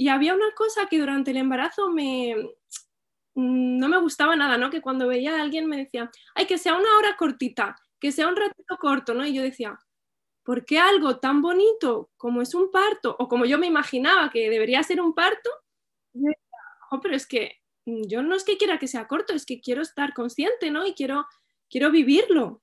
Y había una cosa que durante el embarazo me, mm, no me gustaba nada, ¿no? Que cuando veía a alguien me decía, ay, que sea una hora cortita, que sea un ratito corto, ¿no? Y yo decía, ¿por qué algo tan bonito como es un parto, o como yo me imaginaba que debería ser un parto? pero es que mm, yo no es que quiera que sea corto, es que quiero estar consciente, ¿no? Y quiero, quiero vivirlo.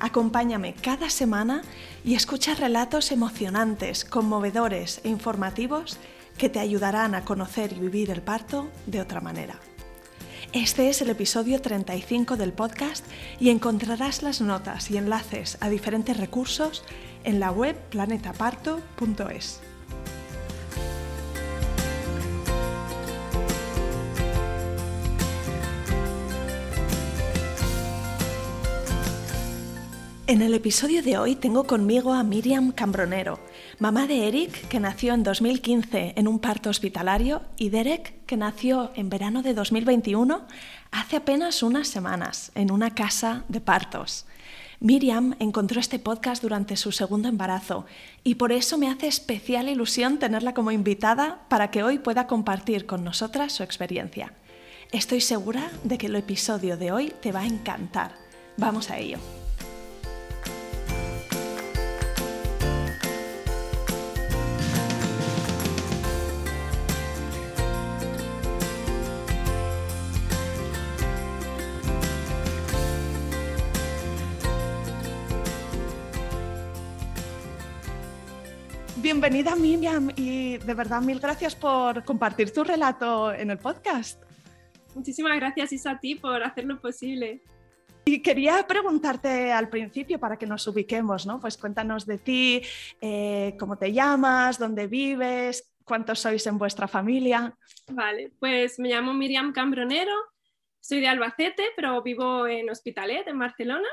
Acompáñame cada semana y escucha relatos emocionantes, conmovedores e informativos que te ayudarán a conocer y vivir el parto de otra manera. Este es el episodio 35 del podcast y encontrarás las notas y enlaces a diferentes recursos en la web planetaparto.es. En el episodio de hoy tengo conmigo a Miriam Cambronero, mamá de Eric, que nació en 2015 en un parto hospitalario, y Derek, que nació en verano de 2021, hace apenas unas semanas, en una casa de partos. Miriam encontró este podcast durante su segundo embarazo y por eso me hace especial ilusión tenerla como invitada para que hoy pueda compartir con nosotras su experiencia. Estoy segura de que el episodio de hoy te va a encantar. Vamos a ello. Bienvenida Miriam y de verdad mil gracias por compartir tu relato en el podcast. Muchísimas gracias Isa a ti por hacerlo posible. Y quería preguntarte al principio para que nos ubiquemos, ¿no? Pues cuéntanos de ti, eh, cómo te llamas, dónde vives, cuántos sois en vuestra familia. Vale, pues me llamo Miriam Cambronero, soy de Albacete, pero vivo en Hospitalet, en Barcelona.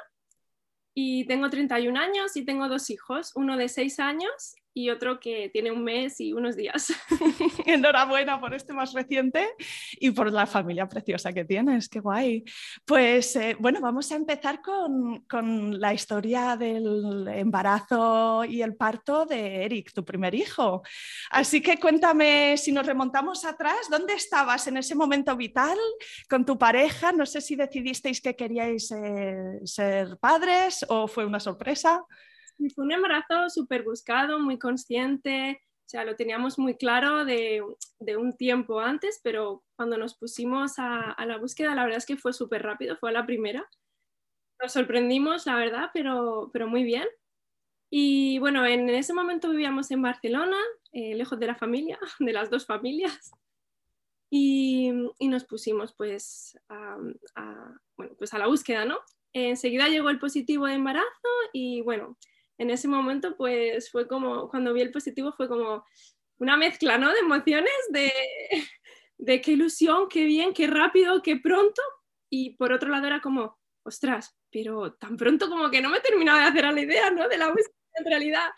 Y tengo 31 años y tengo dos hijos, uno de 6 años y otro que tiene un mes y unos días. Enhorabuena por este más reciente y por la familia preciosa que tienes, qué guay. Pues eh, bueno, vamos a empezar con, con, la historia del embarazo y el parto de Eric, tu primer hijo. Así que cuéntame, si nos remontamos atrás, ¿dónde estabas en ese momento vital con tu pareja? No sé si decidisteis que queríais eh, ser padres o fue una sorpresa fue un embarazo súper buscado, muy consciente, o sea, lo teníamos muy claro de, un tiempo antes, pero cuando nos pusimos a, la búsqueda, la verdad es que fue súper rápido, fue la primera. Nos sorprendimos, la verdad, pero, pero muy bien. Y bueno, en ese momento vivíamos en Barcelona, eh, lejos de la familia, de las dos familias. Y, nos pusimos pues a, bueno, pues a la búsqueda, ¿no? Enseguida llegó el positivo de embarazo y bueno, en ese momento pues fue como, cuando vi el positivo fue como una mezcla, ¿no? De emociones, de, de qué ilusión, qué bien, qué rápido, qué pronto. Y por otro lado era como, ostras, pero tan pronto como que no me terminaba de hacer a la idea, ¿no? De la búsqueda en realidad.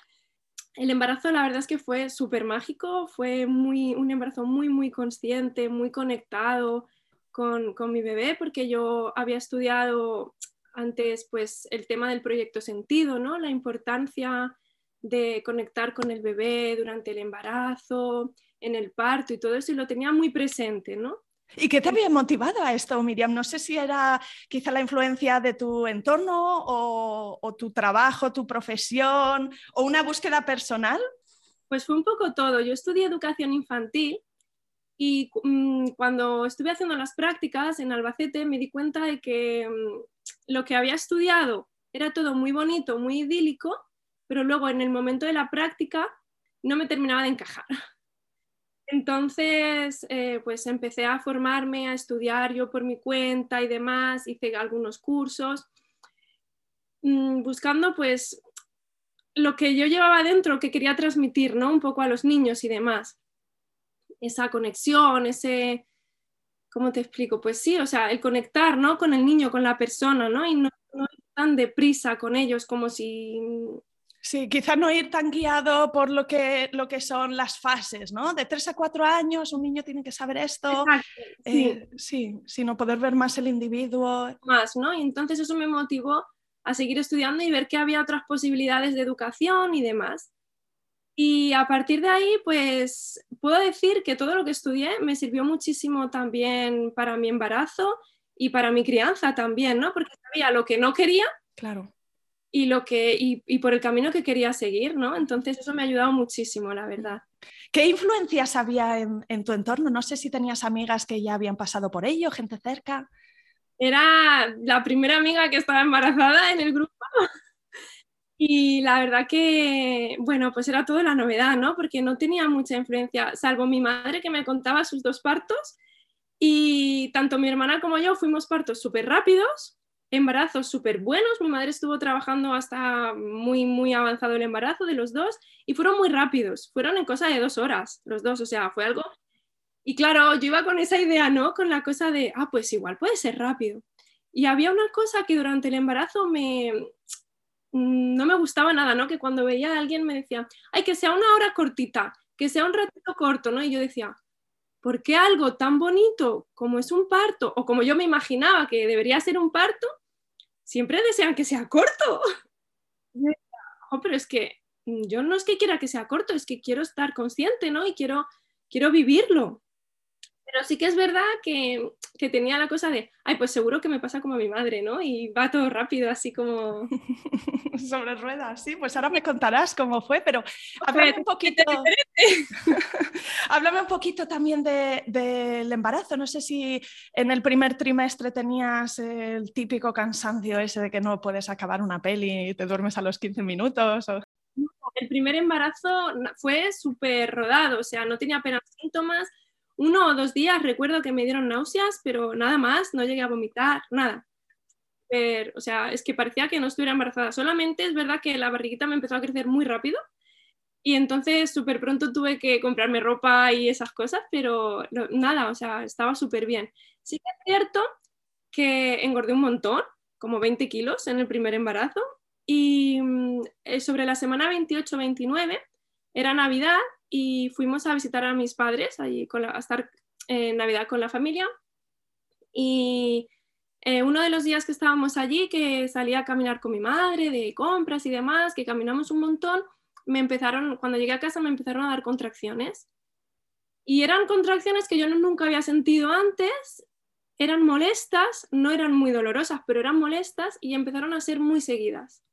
El embarazo la verdad es que fue súper mágico, fue muy, un embarazo muy, muy consciente, muy conectado con, con mi bebé, porque yo había estudiado antes pues el tema del proyecto sentido, ¿no? La importancia de conectar con el bebé durante el embarazo, en el parto y todo eso, y lo tenía muy presente, ¿no? ¿Y qué te había motivado a esto, Miriam? No sé si era quizá la influencia de tu entorno o, tu trabajo, tu profesión o una búsqueda personal. Pues fue un poco todo. Yo estudié educación infantil y mm, cuando estuve haciendo las prácticas en Albacete me di cuenta de que mm, lo que había estudiado era todo muy bonito, muy idílico, pero luego en el momento de la práctica no me terminaba de encajar. Entonces, eh, pues empecé a formarme, a estudiar yo por mi cuenta y demás, hice algunos cursos, mm, buscando pues lo que yo llevaba dentro, que quería transmitir, ¿no? Un poco a los niños y demás. Esa conexión, ese, ¿cómo te explico? Pues sí, o sea, el conectar, ¿no? Con el niño, con la persona, ¿no? Y no, no ir tan deprisa con ellos como si... Sí, quizás no ir tan guiado por lo que, lo que son las fases, ¿no? De tres a cuatro años un niño tiene que saber esto. sí. Eh, sí, sino poder ver más el individuo. Más, ¿no? Y entonces eso me motivó a seguir estudiando y ver que había otras posibilidades de educación y demás. Y a partir de ahí, pues puedo decir que todo lo que estudié me sirvió muchísimo también para mi embarazo y para mi crianza también, ¿no? Porque sabía lo que no quería. Claro. Y, lo que, y, por el camino que quería seguir, ¿no? Entonces eso me ha ayudado muchísimo, la verdad. ¿Qué influencias había en, en tu entorno? No sé si tenías amigas que ya habían pasado por ello, gente cerca. Era la primera amiga que estaba embarazada en el grupo. Y la verdad que, bueno, pues era toda la novedad, ¿no? Porque no tenía mucha influencia, salvo mi madre que me contaba sus dos partos. Y tanto mi hermana como yo fuimos partos súper rápidos, embarazos súper buenos. Mi madre estuvo trabajando hasta muy, muy avanzado el embarazo de los dos y fueron muy rápidos. Fueron en cosa de dos horas los dos, o sea, fue algo y claro, yo iba con esa idea, ¿no? Con la cosa de, ah, pues igual puede ser rápido. Y había una cosa que durante el embarazo me, no me gustaba nada, ¿no? Que cuando veía a alguien me decía, ay, que sea una hora cortita, que sea un ratito corto, ¿no? Y yo decía, ¿por qué algo tan bonito como es un parto, o como yo me imaginaba que debería ser un parto, siempre desean que sea corto? oh, pero es que yo no es que quiera que sea corto, es que quiero estar consciente, ¿no? Y quiero, quiero vivirlo. Pero sí que es verdad que, que, tenía la cosa de, ay, pues seguro que me pasa como a mi madre, ¿no? Y va todo rápido, así como... Sobre ruedas, sí, pues ahora me contarás cómo fue, pero háblame un poquito... háblame un poquito también del de, embarazo. No sé si en el primer trimestre tenías el típico cansancio ese de que no puedes acabar una peli y te duermes a los 15 minutos. O... El primer embarazo fue súper rodado, o sea, no tenía apenas síntomas uno o dos días recuerdo que me dieron náuseas, pero nada más, no llegué a vomitar, nada. o sea, es que parecía que no estuviera embarazada. Solamente es verdad que la barriguita me empezó a crecer muy rápido y entonces súper pronto tuve que comprarme ropa y esas cosas, pero nada, o sea, estaba súper bien. Sí que es cierto que engordé un montón, como 20 kilos en el primer embarazo y mm, eh, sobre la semana 28-29 era Navidad y fuimos a visitar a mis padres, allí a estar en Navidad con la familia. Y eh, uno de los días que estábamos allí, que salía a caminar con mi madre de compras y demás, que caminamos un montón, me empezaron, cuando llegué a casa me empezaron a dar contracciones. Y eran contracciones que yo nunca había sentido antes, eran molestas, no eran muy dolorosas, pero eran molestas y empezaron a ser muy seguidas.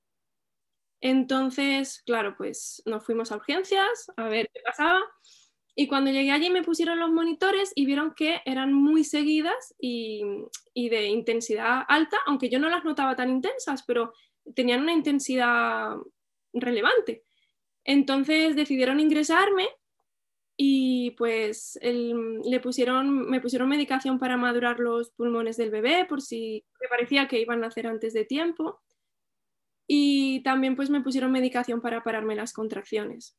Entonces, claro, pues nos fuimos a urgencias a ver qué pasaba. Y cuando llegué allí me pusieron los monitores y vieron que eran muy seguidas y, de intensidad alta, aunque yo no las notaba tan intensas, pero tenían una intensidad relevante. Entonces decidieron ingresarme y pues le pusieron, me pusieron medicación para madurar los pulmones del bebé por si me parecía que iban a nacer antes de tiempo y también pues me pusieron medicación para pararme las contracciones.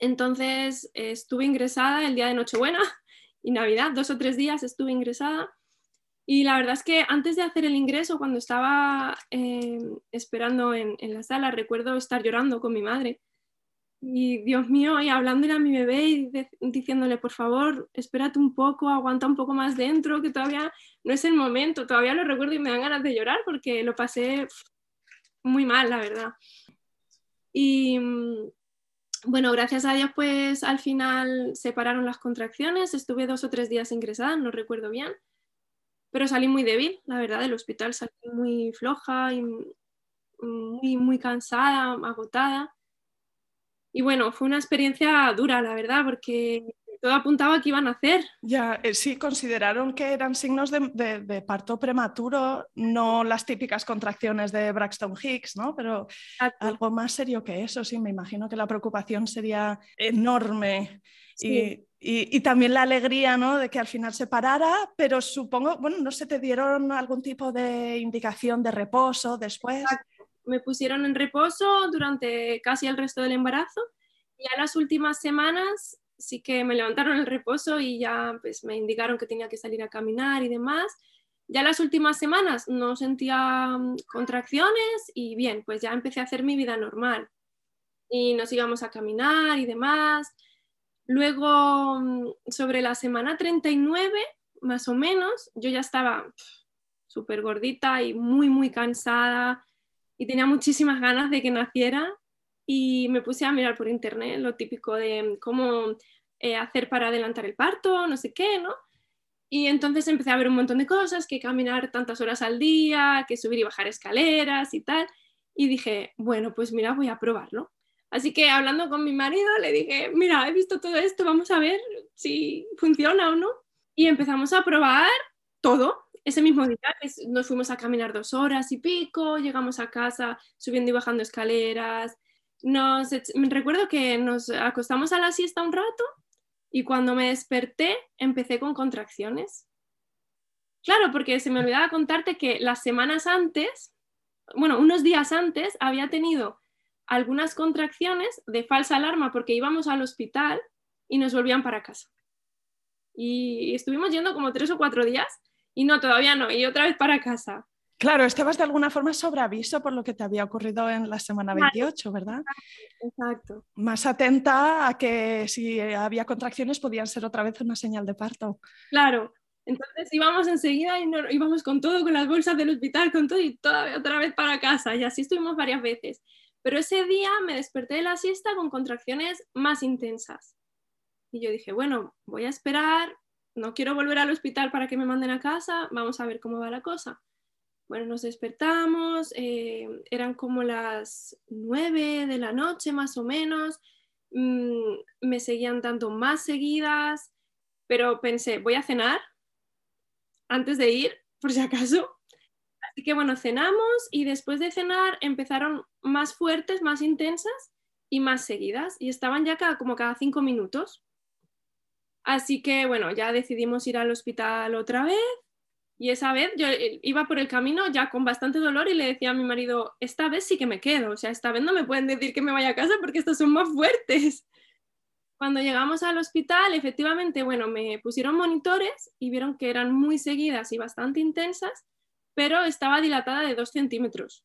Entonces estuve ingresada el día de Nochebuena y Navidad, dos o tres días estuve ingresada y la verdad es que antes de hacer el ingreso, cuando estaba eh, esperando en, la sala, recuerdo estar llorando con mi madre. Y Dios mío, y hablándole a mi bebé y diciéndole, por favor, espérate un poco, aguanta un poco más dentro, que todavía no es el momento. Todavía lo recuerdo y me dan ganas de llorar porque lo pasé muy mal, la verdad. Y mm, bueno, gracias a Dios, pues al final se pararon las contracciones, estuve dos o tres días ingresada, no recuerdo bien, pero salí muy débil, la verdad, del hospital salí muy floja y muy, muy cansada, agotada. Y bueno, fue una experiencia dura, la verdad, porque todo apuntaba que iban a hacer. Ya, eh, sí, consideraron que eran signos de, parto prematuro, no las típicas contracciones de Braxton Hicks, ¿no? Pero algo más serio que eso, sí, me imagino que la preocupación sería enorme. Y, y, también la alegría ¿no? de que al final se parara, pero supongo, bueno, no sé, te dieron algún tipo de indicación de reposo después. Me pusieron en reposo durante casi el resto del embarazo y a las últimas semanas sí que me levantaron el reposo y ya pues me indicaron que tenía que salir a caminar y demás. Ya las últimas semanas no sentía mm, contracciones y bien, pues ya empecé a hacer mi vida normal. Y nos íbamos a caminar y demás. Luego, mm, sobre la semana 39, más o menos, yo ya estaba súper gordita y muy, muy cansada y tenía muchísimas ganas de que naciera y me puse a mirar por internet lo típico de cómo eh, hacer para adelantar el parto, no sé qué, ¿no? Y entonces empecé a ver un montón de cosas, que caminar tantas horas al día, que subir y bajar escaleras y tal. Y dije, bueno, pues mira, voy a probarlo. Así que hablando con mi marido le dije, mira, he visto todo esto, vamos a ver si funciona o no. Y empezamos a probar todo. Ese mismo día nos fuimos a caminar dos horas y pico, llegamos a casa subiendo y bajando escaleras. Nos, recuerdo que nos acostamos a la siesta un rato y cuando me desperté empecé con contracciones. Claro, porque se me olvidaba contarte que las semanas antes, bueno, unos días antes, había tenido algunas contracciones de falsa alarma porque íbamos al hospital y nos volvían para casa. Y estuvimos yendo como tres o cuatro días y no, todavía no, y otra vez para casa. Claro, estabas de alguna forma sobre aviso por lo que te había ocurrido en la semana 28, ¿verdad? Exacto. Más atenta a que si había contracciones podían ser otra vez una señal de parto. Claro, entonces íbamos enseguida y no, íbamos con todo, con las bolsas del hospital, con todo y toda, otra vez para casa. Y así estuvimos varias veces. Pero ese día me desperté de la siesta con contracciones más intensas. Y yo dije, bueno, voy a esperar, no quiero volver al hospital para que me manden a casa, vamos a ver cómo va la cosa. Bueno, nos despertamos, eh, eran como las nueve de la noche más o menos, mm, me seguían dando más seguidas, pero pensé, voy a cenar antes de ir, por si acaso, Así que bueno, cenamos y después de cenar empezaron más fuertes, más intensas y más seguidas y estaban ya cada, como cada cinco minutos. Así que bueno, ya decidimos ir al hospital otra vez y esa vez yo eh, iba por el camino ya con bastante dolor y le decía a mi marido, esta vez sí que me quedo, o sea, esta vez no me pueden decir que me vaya a casa porque estas son más fuertes. Cuando llegamos al hospital, efectivamente, bueno, me pusieron monitores y vieron que eran muy seguidas y bastante intensas pero estaba dilatada de dos centímetros.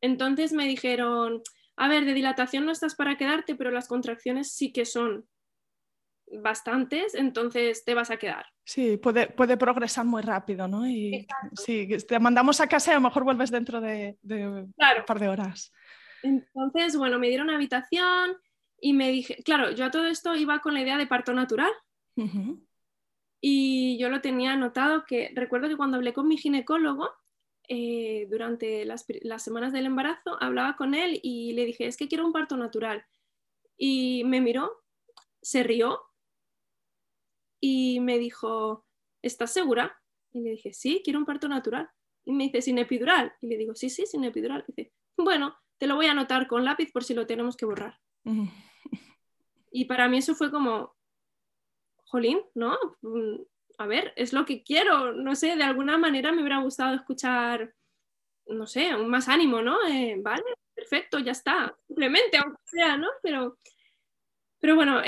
Entonces me dijeron, a ver, de dilatación no estás para quedarte, pero las contracciones sí que son bastantes, entonces te vas a quedar. Sí, puede, puede progresar muy rápido, ¿no? Y sí, te mandamos a casa y a lo mejor vuelves dentro de, un par de horas. Entonces, bueno, me dieron habitación y me dije, claro, yo a todo esto iba con la idea de parto natural. Y yo lo tenía anotado que recuerdo que cuando hablé con mi ginecólogo, eh, durante las, semanas del embarazo, hablaba con él y le dije, es que quiero un parto natural. Y me miró, se rió y me dijo, ¿estás segura? Y le dije, sí, quiero un parto natural. Y me dice, sin epidural. Y le digo, sí, sí, sin epidural. Y dice, bueno, te lo voy a anotar con lápiz por si lo tenemos que borrar. y para mí eso fue como, jolín, ¿no? A ver, es lo que quiero, no sé, de alguna manera me hubiera gustado escuchar, no sé, un más ánimo, ¿no? Eh, vale, perfecto, ya está, simplemente, aunque sea, ¿no? Pero, pero bueno,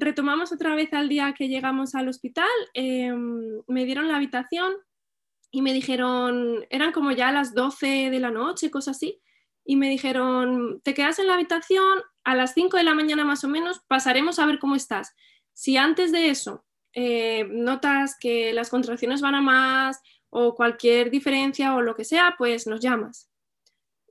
retomamos otra vez al día que llegamos al hospital, em, me dieron la habitación y me dijeron, eran como ya las 12 de la noche, cosas así, y me dijeron, te quedas en la habitación, a las 5 de la mañana más o menos pasaremos a ver cómo estás. Si antes de eso eh, notas que las contracciones van a más o cualquier diferencia o lo que sea, pues nos llamas.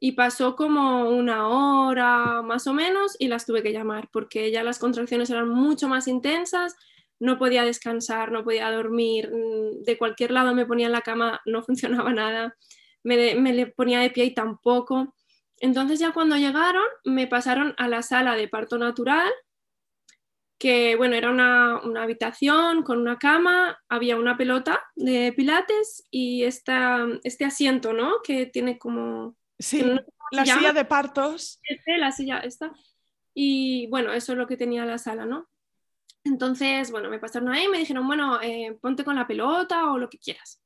Y pasó como una hora más o menos y las tuve que llamar porque ya las contracciones eran mucho más intensas, no podía descansar, no podía dormir, mm, de cualquier lado me ponía en la cama, no funcionaba nada, me, le ponía de pie y tampoco. Entonces ya cuando llegaron me pasaron a la sala de parto natural que bueno, era una, habitación con una cama, había una pelota de pilates y esta, este asiento, ¿no? Que tiene como... Sí, la silla de partos. Este, la silla esta. Y bueno, eso es lo que tenía la sala, ¿no? Entonces, bueno, me pasaron ahí y me dijeron, bueno, eh, ponte con la pelota o lo que quieras.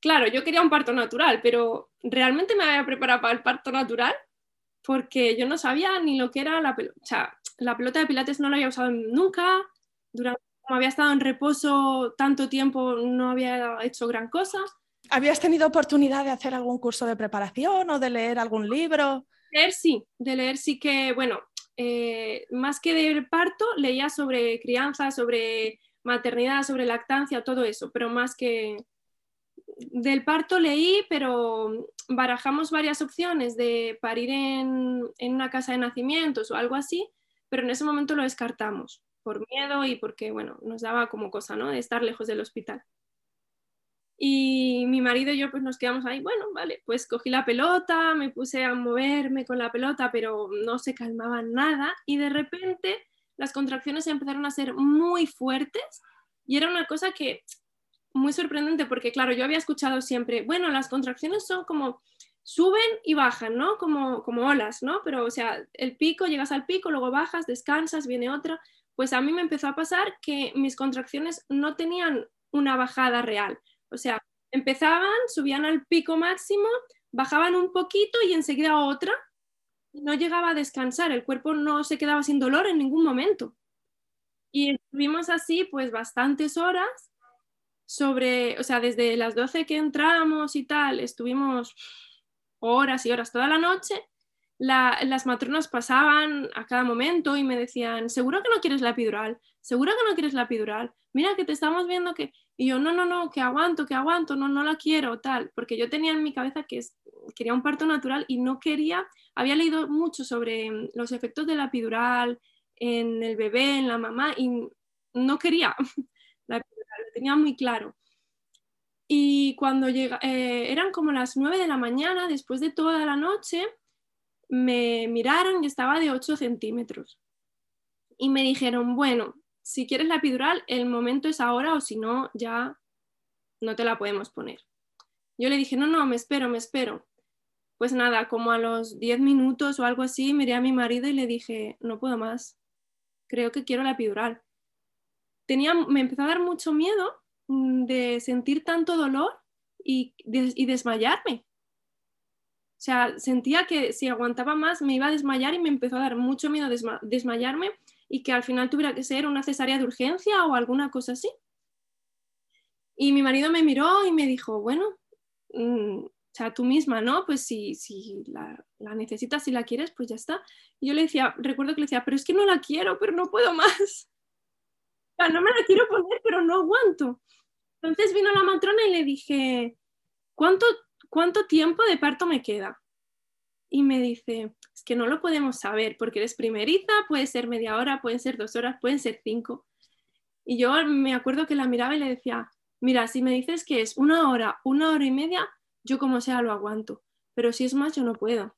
Claro, yo quería un parto natural, pero ¿realmente me había preparado para el parto natural? Porque yo no sabía ni lo que era la pelota. O sea, la pelota de pilates no la había usado nunca. Durante, como había estado en reposo tanto tiempo, no había hecho gran cosa. ¿Habías tenido oportunidad de hacer algún curso de preparación o de leer algún libro? Leer sí, de leer sí que, bueno, eh, más que del parto, leía sobre crianza, sobre maternidad, sobre lactancia, todo eso, pero más que del parto leí, pero barajamos varias opciones de parir en, en una casa de nacimientos o algo así, pero en ese momento lo descartamos por miedo y porque, bueno, nos daba como cosa, ¿no? De estar lejos del hospital. Y mi marido y yo pues nos quedamos ahí, bueno, vale, pues cogí la pelota, me puse a moverme con la pelota, pero no se calmaba nada y de repente las contracciones empezaron a ser muy fuertes y era una cosa que muy sorprendente porque claro, yo había escuchado siempre, bueno, las contracciones son como suben y bajan, ¿no? Como, como olas, ¿no? Pero o sea, el pico, llegas al pico, luego bajas, descansas, viene otra. Pues a mí me empezó a pasar que mis contracciones no tenían una bajada real o sea, empezaban, subían al pico máximo, bajaban un poquito y enseguida otra. No llegaba a descansar, el cuerpo no se quedaba sin dolor en ningún momento. Y estuvimos así pues bastantes horas sobre, o sea, desde las 12 que entramos y tal, estuvimos horas y horas toda la noche. las matronas pasaban a cada momento y me decían, seguro que no quieres la epidural, seguro que no quieres la epidural, mira que te estamos viendo que... Y yo, no, no, no, que aguanto, que aguanto, no, no la quiero, tal, porque yo tenía en mi cabeza que quería un parto natural y no quería, había leído mucho sobre mm, los efectos de la epidural en el bebé, en la mamá, y no quería la epidural, lo tenía muy claro. Y cuando llega, eh, eran como las 9 de la mañana, después de toda la noche, me miraron y estaba de 8 centímetros. Y me dijeron, bueno, si quieres la epidural, el momento es ahora o si no, ya no te la podemos poner. Yo le dije, no, no, me espero, me espero. Pues nada, como a los 10 minutos o algo así, miré a mi marido y le dije, no puedo más, creo que quiero la epidural. Tenía, me empezó a dar mucho miedo mm, de sentir tanto dolor y, desmayarme. O sea, sentía que si aguantaba más me iba a desmayar y me empezó a dar mucho miedo desmayarme y que al final tuviera que ser una cesárea de urgencia o alguna cosa así. Y mi marido me miró y me dijo, bueno, mm, o sea, tú misma, ¿no? Pues si, si la, necesitas, si la quieres, pues ya está. Y yo le decía, recuerdo que le decía, pero es que no la quiero, pero no puedo más. O sea, no me la quiero poner, pero no aguanto. Entonces vino la matrona y le dije, ¿cuánto, cuánto tiempo de parto me queda? Y me dice, es que no lo podemos saber porque eres primeriza, puede ser media hora, pueden ser dos horas, pueden ser cinco. Y yo me acuerdo que la miraba y le decía, mira, si me dices que es una hora, una hora y media, yo como sea lo aguanto, pero si es más, yo no puedo.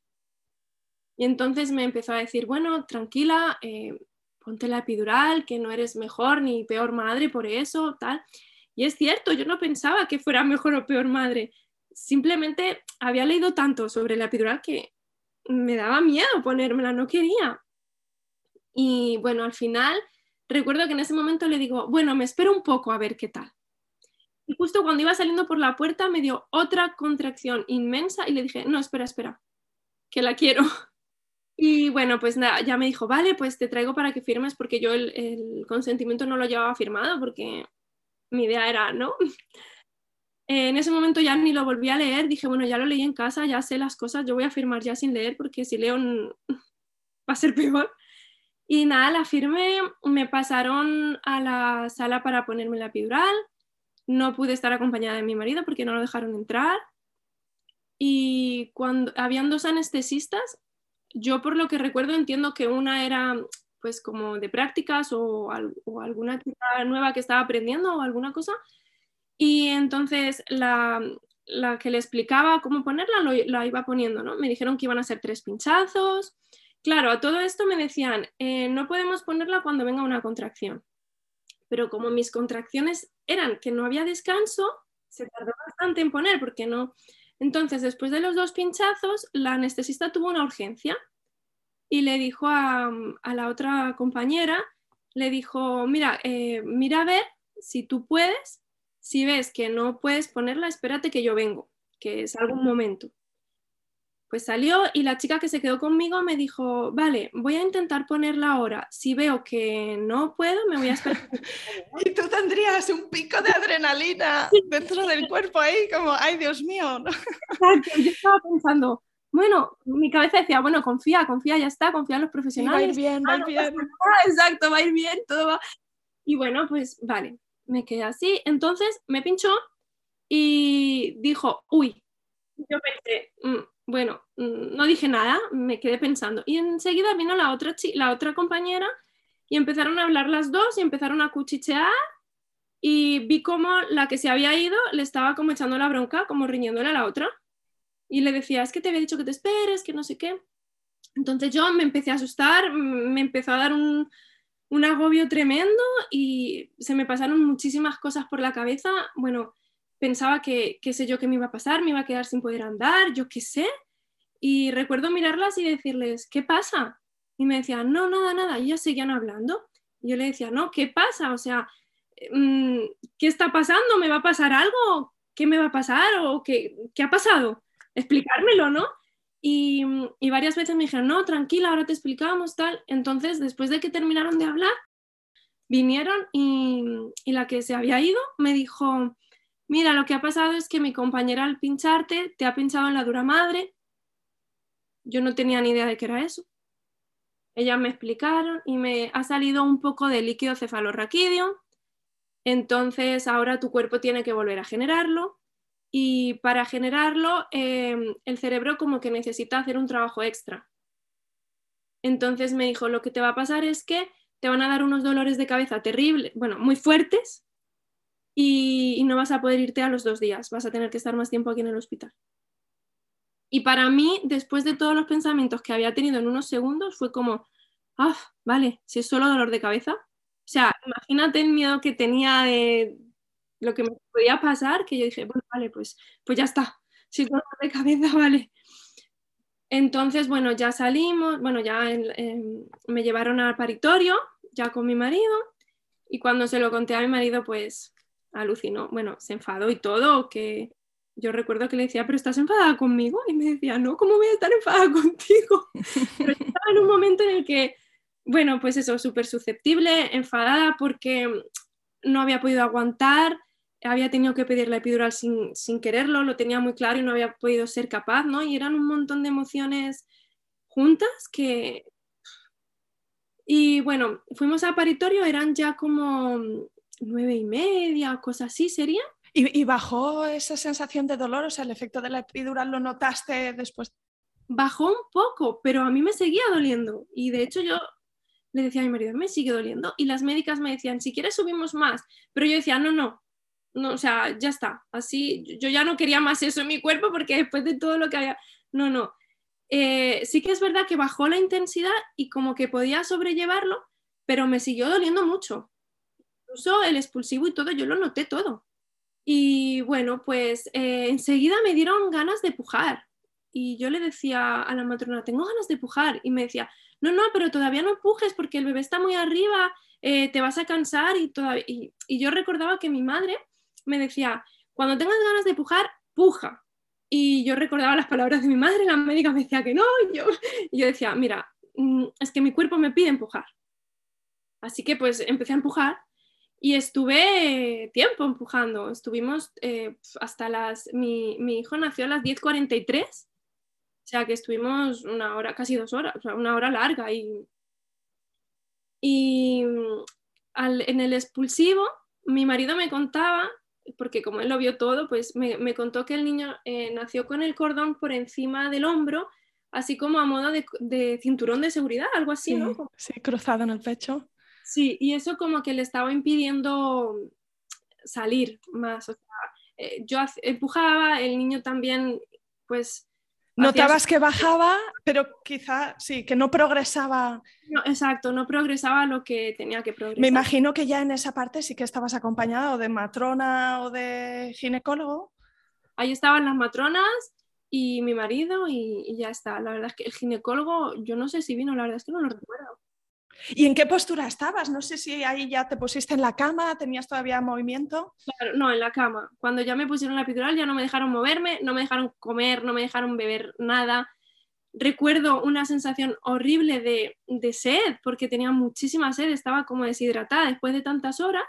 Y entonces me empezó a decir, bueno, tranquila, eh, ponte la epidural, que no eres mejor ni peor madre por eso, tal. Y es cierto, yo no pensaba que fuera mejor o peor madre. Simplemente había leído tanto sobre la epidural que me daba miedo ponérmela, no quería. Y bueno, al final recuerdo que en ese momento le digo, bueno, me espero un poco a ver qué tal. Y justo cuando iba saliendo por la puerta me dio otra contracción inmensa y le dije, no, espera, espera, que la quiero. Y bueno, pues nada, ya me dijo, vale, pues te traigo para que firmes porque yo el, el consentimiento no lo llevaba firmado porque mi idea era, ¿no? en ese momento ya ni lo volví a leer, dije, bueno, ya lo leí en casa, ya sé las cosas, yo voy a firmar ya sin leer porque si leo va a ser peor. Y nada, la firmé, me pasaron a la sala para ponerme la epidural, no pude estar acompañada de mi marido porque no lo dejaron entrar. Y cuando habían dos anestesistas, yo por lo que recuerdo entiendo que una era pues como de prácticas o alguna nueva que estaba aprendiendo o alguna cosa, y entonces la, que le explicaba cómo ponerla lo, la iba poniendo, ¿no? Me dijeron que iban a ser tres pinchazos. Claro, a todo esto me decían, eh, no podemos ponerla cuando venga una contracción. Pero como mis contracciones eran que no había descanso, se tardó bastante en poner porque no. Entonces, después de los dos pinchazos, la anestesista tuvo una urgencia y le dijo a, a la otra compañera le dijo, mira, eh, mira a ver si tú puedes, si ves que no puedes ponerla, espérate que yo vengo, que es algún momento. Pues salió y la chica que se quedó conmigo me dijo, vale, voy a intentar ponerla ahora. Si veo que no puedo, me voy a esperar. y tú tendrías un pico de adrenalina dentro del cuerpo ahí, como, ay Dios mío. Yo estaba pensando, bueno, mi cabeza decía, bueno, confía, confía, ya está, confía en los profesionales. va a ir bien, va a ir ah, bien. exacto, va a ir bien, todo va. Y bueno, pues vale, me quedé así. Entonces me pinchó y dijo, uy. Yo pensé, mm, bueno, mm, no dije nada, me quedé pensando. Y enseguida vino la otra, la otra compañera y empezaron a hablar las dos y empezaron a cuchichear y vi como la que se había ido le estaba como echando la bronca, como riñéndole a la otra. Y le decía, es que te había dicho que te esperes, que no sé qué. Entonces yo me empecé a asustar, me empezó a dar un, un agobio tremendo y se me pasaron muchísimas cosas por la cabeza. Bueno, pensaba que, qué sé yo, qué me iba a pasar, me iba a quedar sin poder andar, yo qué sé. Y recuerdo mirarlas y decirles, ¿qué pasa? Y me decían, no, nada, nada. Y ellas seguían hablando. Y yo le decía, no, ¿qué pasa? O sea, mm, ¿qué está pasando? ¿Me va a pasar algo? ¿Qué me va a pasar? ¿O qué, qué ha pasado? Explicármelo, ¿no? Y, varias veces me dijeron, no, tranquila, ahora te explicamos, tal. Entonces, después de que terminaron de hablar, vinieron y, y la que se había ido me dijo, mira, lo que ha pasado es que mi compañera al pincharte te ha pinchado en la dura madre. Yo no tenía ni idea de qué era eso. Ellas me explicaron y me ha salido un poco de líquido cefalorraquídeo. Entonces ahora tu cuerpo tiene que volver a generarlo y para generarlo em, el cerebro como que necesita hacer un trabajo extra. Entonces me dijo, lo que te va a pasar es que te van a dar unos dolores de cabeza terribles, bueno, muy fuertes, y, no vas a poder irte a los dos días, vas a tener que estar más tiempo aquí en el hospital. Y para mí, después de todos los pensamientos que había tenido en unos segundos, fue como, ah, vale, si es solo dolor de cabeza. O sea, imagínate el miedo que tenía de lo que me podía pasar, que yo dije, bueno, vale, pues, pues ya está, si dolor de cabeza, vale. Entonces, bueno, ya salimos, bueno, ya me llevaron al paritorio, ya con mi marido, y cuando se lo conté a mi marido, pues alucinó, bueno, se enfadó y todo, que yo recuerdo que le decía, pero estás enfadada conmigo, y me decía, no, ¿cómo voy a estar enfadada contigo? Pero estaba en un momento en el que, bueno, pues eso, súper susceptible, enfadada porque no había podido aguantar, había tenido que pedir la epidural sin, sin quererlo, lo tenía muy claro y no había podido ser capaz, ¿no? Y eran un montón de emociones juntas que... Y bueno, fuimos a paritorio, eran ya como nueve y media, cosas así sería. ¿Y, bajó esa sensación de dolor? O sea, el efecto de la epidural lo notaste después. Bajó un poco, pero a mí me seguía doliendo. Y de hecho yo le decía a mi marido, me sigue doliendo. Y las médicas me decían, si quieres subimos más. Pero yo decía, no, no, no, o sea, ya está. Así, yo ya no quería más eso en mi cuerpo porque después de todo lo que había, no, no. Eh, sí que es verdad que bajó la intensidad y como que podía sobrellevarlo, pero me siguió doliendo mucho incluso el expulsivo y todo, yo lo noté todo. Y bueno, pues eh, enseguida me dieron ganas de pujar. Y yo le decía a la matrona, tengo ganas de pujar. Y me decía, no, no, pero todavía no pujes porque el bebé está muy arriba, eh, te vas a cansar. Y, todavía... Y, yo recordaba que mi madre me decía, cuando tengas ganas de pujar, puja. Y yo recordaba las palabras de mi madre, la médica me decía que no. Y yo, yo decía, mira, mm, es que mi cuerpo me pide empujar. Así que pues empecé a empujar y estuve tiempo empujando, estuvimos eh, hasta las, mi, mi, hijo nació a las 10.43, o sea que estuvimos una hora, casi dos horas, una hora larga. Y, y al, en el expulsivo, mi marido me contaba, porque como él lo vio todo, pues me, me contó que el niño eh, nació con el cordón por encima del hombro, así como a modo de, de cinturón de seguridad, algo así, ¿no? Sí, cruzado en el pecho. Sí, y eso como que le estaba impidiendo salir más. O sea, eh, yo empujaba, el niño también, pues... Notabas que bajaba, pero quizá sí, que no progresaba. No, exacto, no progresaba lo que tenía que progresar. Me imagino que ya en esa parte sí que estabas acompañado de matrona o de ginecólogo. Ahí estaban las matronas y mi marido y, y, ya está. La verdad es que el ginecólogo, yo no sé si vino, la verdad es que no lo recuerdo. ¿Y en qué postura estabas? No sé si ahí ya te pusiste en la cama, tenías todavía movimiento. Claro, no, en la cama. Cuando ya me pusieron la epidural ya no me dejaron moverme, no me dejaron comer, no me dejaron beber nada. Recuerdo una sensación horrible de, de sed, porque tenía muchísima sed, estaba como deshidratada después de tantas horas,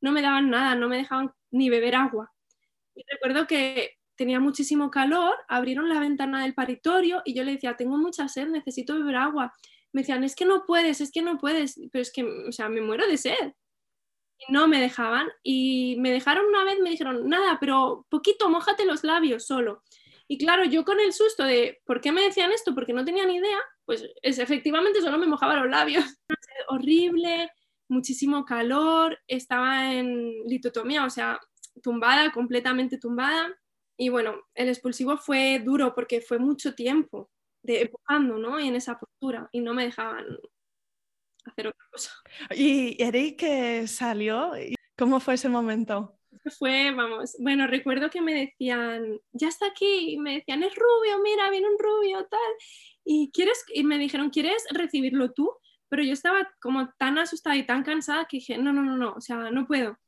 no me daban nada, no me dejaban ni beber agua. Y recuerdo que tenía muchísimo calor, abrieron la ventana del paritorio y yo le decía, tengo mucha sed, necesito beber agua me decían, es que no puedes, es que no puedes, pero es que, o sea, me muero de sed. Y no me dejaban. Y me dejaron una vez, me dijeron, nada, pero poquito, mojate los labios solo. Y claro, yo con el susto de por qué me decían esto, porque no tenía ni idea, pues es, efectivamente solo me mojaba los labios. Horrible, muchísimo calor, estaba en litotomía, o sea, tumbada, completamente tumbada. Y bueno, el expulsivo fue duro porque fue mucho tiempo de empujando, ¿no? Y en esa postura y no me dejaban hacer otra cosa. ¿Y Eric salió? ¿Cómo fue ese momento? Fue, vamos, bueno, recuerdo que me decían, ya está aquí, y me decían, es rubio, mira, viene un rubio, tal, y quieres, y me dijeron, ¿quieres recibirlo tú? Pero yo estaba como tan asustada y tan cansada que dije, no, no, no, no, o sea, no puedo.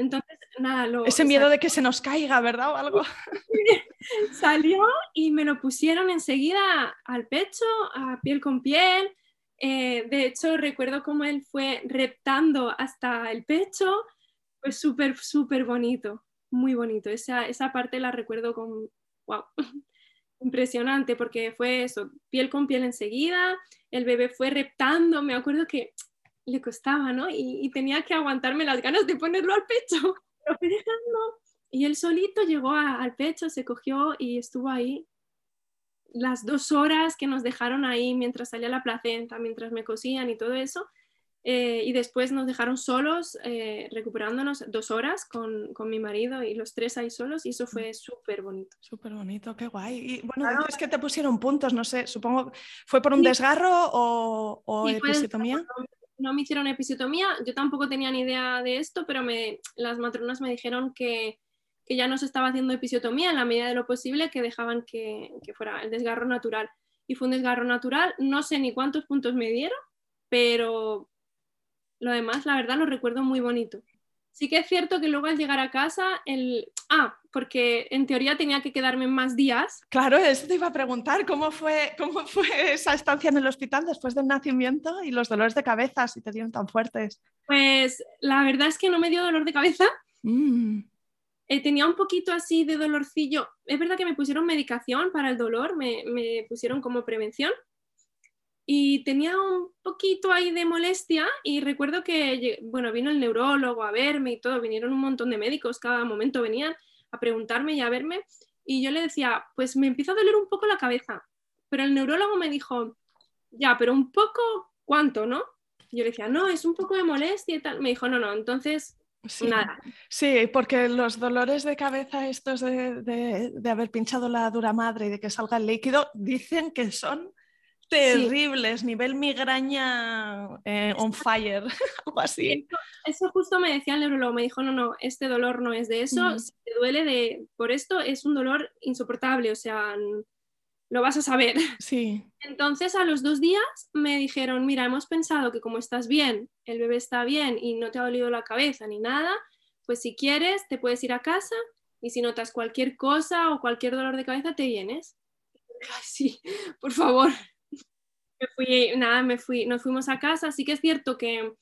Entonces, nada, lo... Ese miedo de que se nos caiga, ¿verdad? O algo. Salió y me lo pusieron enseguida al pecho, a piel con piel. Eh, de hecho, recuerdo cómo él fue reptando hasta el pecho. Fue súper, súper bonito, muy bonito. Esa, esa parte la recuerdo con, wow, impresionante porque fue eso, piel con piel enseguida. El bebé fue reptando. Me acuerdo que le costaba, ¿no? Y, tenía que aguantarme las ganas de ponerlo al pecho. Lo fui dejando. Y él solito llegó al pecho, se cogió y estuvo ahí las dos horas que nos dejaron ahí mientras salía la placenta, mientras me cosían y todo eso. Eh, y después nos dejaron solos, eh, recuperándonos dos horas con, con, mi marido y los tres ahí solos y eso fue súper bonito. Súper bonito, qué guay. Y bueno, es que te pusieron puntos, no sé, supongo, ¿fue por un desgarro o, o episiotomía? No me hicieron episiotomía, yo tampoco tenía ni idea de esto, pero me, las matronas me dijeron que, que, ya no se estaba haciendo episiotomía en la medida de lo posible, que dejaban que, que, fuera el desgarro natural. Y fue un desgarro natural, no sé ni cuántos puntos me dieron, pero lo demás, la verdad, lo recuerdo muy bonito. Sí que es cierto que luego al llegar a casa, el... Ah, porque en teoría tenía que quedarme más días. Claro, eso te iba a preguntar, ¿cómo fue, cómo fue esa estancia en el hospital después del nacimiento y los dolores de cabeza, si te dieron tan fuertes? Pues la verdad es que no me dio dolor de cabeza. Mm. Eh, tenía un poquito así de dolorcillo. Es verdad que me pusieron medicación para el dolor, me, me pusieron como prevención, y tenía un poquito ahí de molestia y recuerdo que, bueno, vino el neurólogo a verme y todo, vinieron un montón de médicos, cada momento venían a preguntarme y a verme y yo le decía, pues me empieza a doler un poco la cabeza, pero el neurólogo me dijo, ya, pero un poco, ¿cuánto, no? yo le decía, no, es un poco de molestia y tal. Me dijo, no, no, entonces Nada. Sí, porque los dolores de cabeza estos de, de, haber pinchado la dura madre y de que salga el líquido, dicen que son terribles, nivel migraña eh, on fire, algo así. Eso, justo me decía el neurólogo, me dijo, no, no, este dolor no es de eso, si te duele de, por esto es un dolor insoportable, o sea, lo vas a saber. Sí. Entonces a los dos días me dijeron, mira, hemos pensado que como estás bien, el bebé está bien y no te ha dolido la cabeza ni nada, pues si quieres te puedes ir a casa y si notas cualquier cosa o cualquier dolor de cabeza te vienes. Ay, sí, por favor fui, nada, me fui, nos fuimos a casa. Sí que es cierto que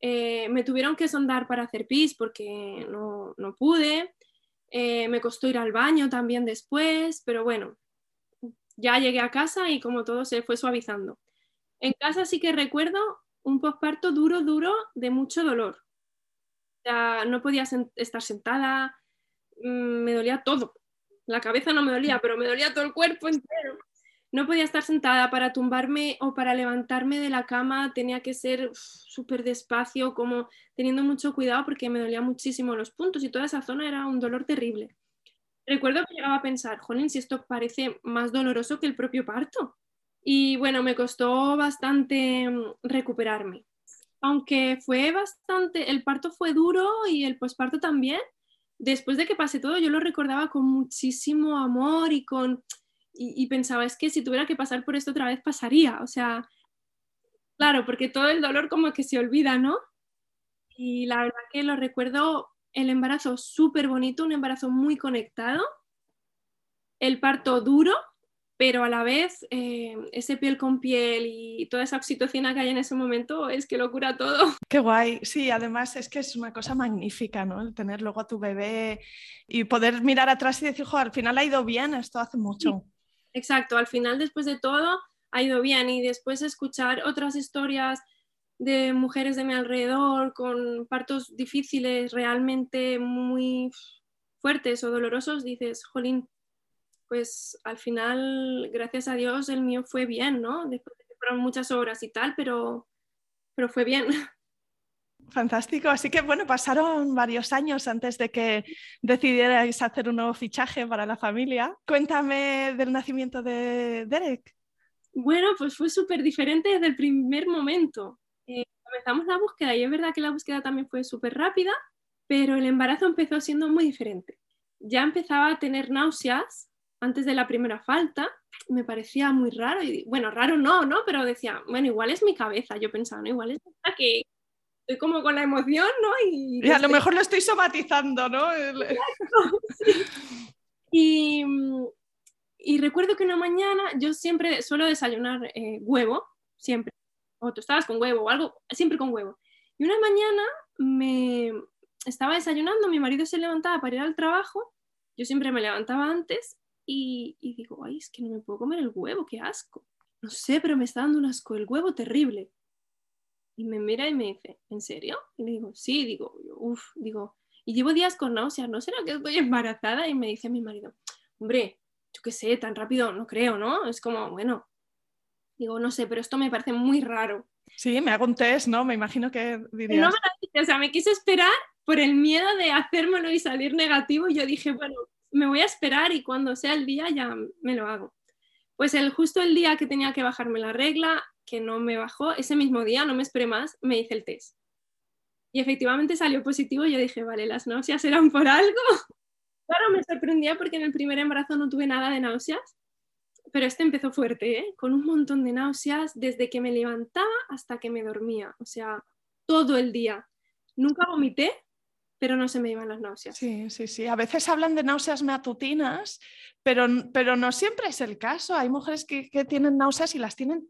eh, me tuvieron que sondar para hacer pis porque no, no pude. Eh, me costó ir al baño también después, pero bueno, ya llegué a casa y como todo se fue suavizando. En casa sí que recuerdo un posparto duro, duro, de mucho dolor. Ya no podía estar sentada, mm, me dolía todo. La cabeza no me dolía, pero me dolía todo el cuerpo entero no podía estar sentada para tumbarme o para levantarme de la cama, tenía que ser súper despacio, como teniendo mucho cuidado porque me dolía muchísimo los puntos y toda esa zona era un dolor terrible. Recuerdo que llegaba a pensar, Jolín, si esto parece más doloroso que el propio parto. Y bueno, me costó bastante mm, recuperarme. Aunque fue bastante, el parto fue duro y el posparto también, después de que pasé todo, yo lo recordaba con muchísimo amor y con y, pensaba, es que si tuviera que pasar por esto otra vez, pasaría. O sea, Claro, porque todo el dolor como que se olvida, ¿no? Y la verdad que lo recuerdo el embarazo súper bonito, un embarazo muy conectado, el parto duro, pero a la vez eh, ese piel con piel y toda esa oxitocina que hay en ese momento es que lo cura todo. Qué guay, sí, además es que es una cosa magnífica, ¿no? El tener luego a tu bebé y poder mirar atrás y decir, jo, al final ha ido bien, esto hace mucho. Exacto, al final después de todo ha ido bien y después escuchar otras historias de mujeres de mi alrededor con partos difíciles, realmente muy fuertes o dolorosos, dices, jolín, pues al final, gracias a Dios, el mío fue bien, ¿no? Después de fueron muchas horas y tal, pero, pero fue bien. Fantástico, así que bueno, pasaron varios años antes de que decidierais hacer un nuevo fichaje para la familia. Cuéntame del nacimiento de Derek. Bueno, pues fue súper diferente desde el primer momento. Eh, comenzamos la búsqueda y es verdad que la búsqueda también fue súper rápida, pero el embarazo empezó siendo muy diferente. Ya empezaba a tener náuseas antes de la primera falta, me parecía muy raro. Y, bueno, raro no, ¿no? Pero decía, bueno, igual es mi cabeza. Yo pensaba, no, igual es que estoy como con la emoción, ¿no? Y, a lo mejor lo estoy somatizando, ¿no? y, y, recuerdo que una mañana yo siempre suelo desayunar eh, huevo, siempre, o tostadas con huevo o algo, siempre con huevo. Y una mañana me estaba desayunando, mi marido se levantaba para ir al trabajo, yo siempre me levantaba antes y, digo, ay, es que no me puedo comer el huevo, qué asco. No sé, pero me está dando un asco el huevo terrible. Y me mira y me dice, ¿en serio? Y le digo, sí, digo, uff, digo, y llevo días con náuseas, ¿no será que estoy embarazada? Y me dice mi marido, hombre, yo qué sé, tan rápido no creo, ¿no? Es como, bueno, digo, no sé, pero esto me parece muy raro. Sí, me hago un test, ¿no? Me imagino que dirías. No me lo dice, o sea, me quise esperar por el miedo de hacérmelo y salir negativo. Y yo dije, bueno, me voy a esperar y cuando sea el día ya me lo hago. Pues el, justo el día que tenía que bajarme la regla, que no me bajó, ese mismo día, no me esperé más, me hice el test. Y efectivamente salió positivo yo dije, vale, las náuseas eran por algo. Claro, me sorprendía porque en el primer embarazo no tuve nada de náuseas, pero este empezó fuerte, ¿eh? con un montón de náuseas desde que me levantaba hasta que me dormía, o sea, todo el día. Nunca vomité, pero no se me iban las náuseas. Sí, sí, sí. A veces hablan de náuseas matutinas, pero, pero no siempre es el caso. Hay mujeres que, tienen náuseas y las tienen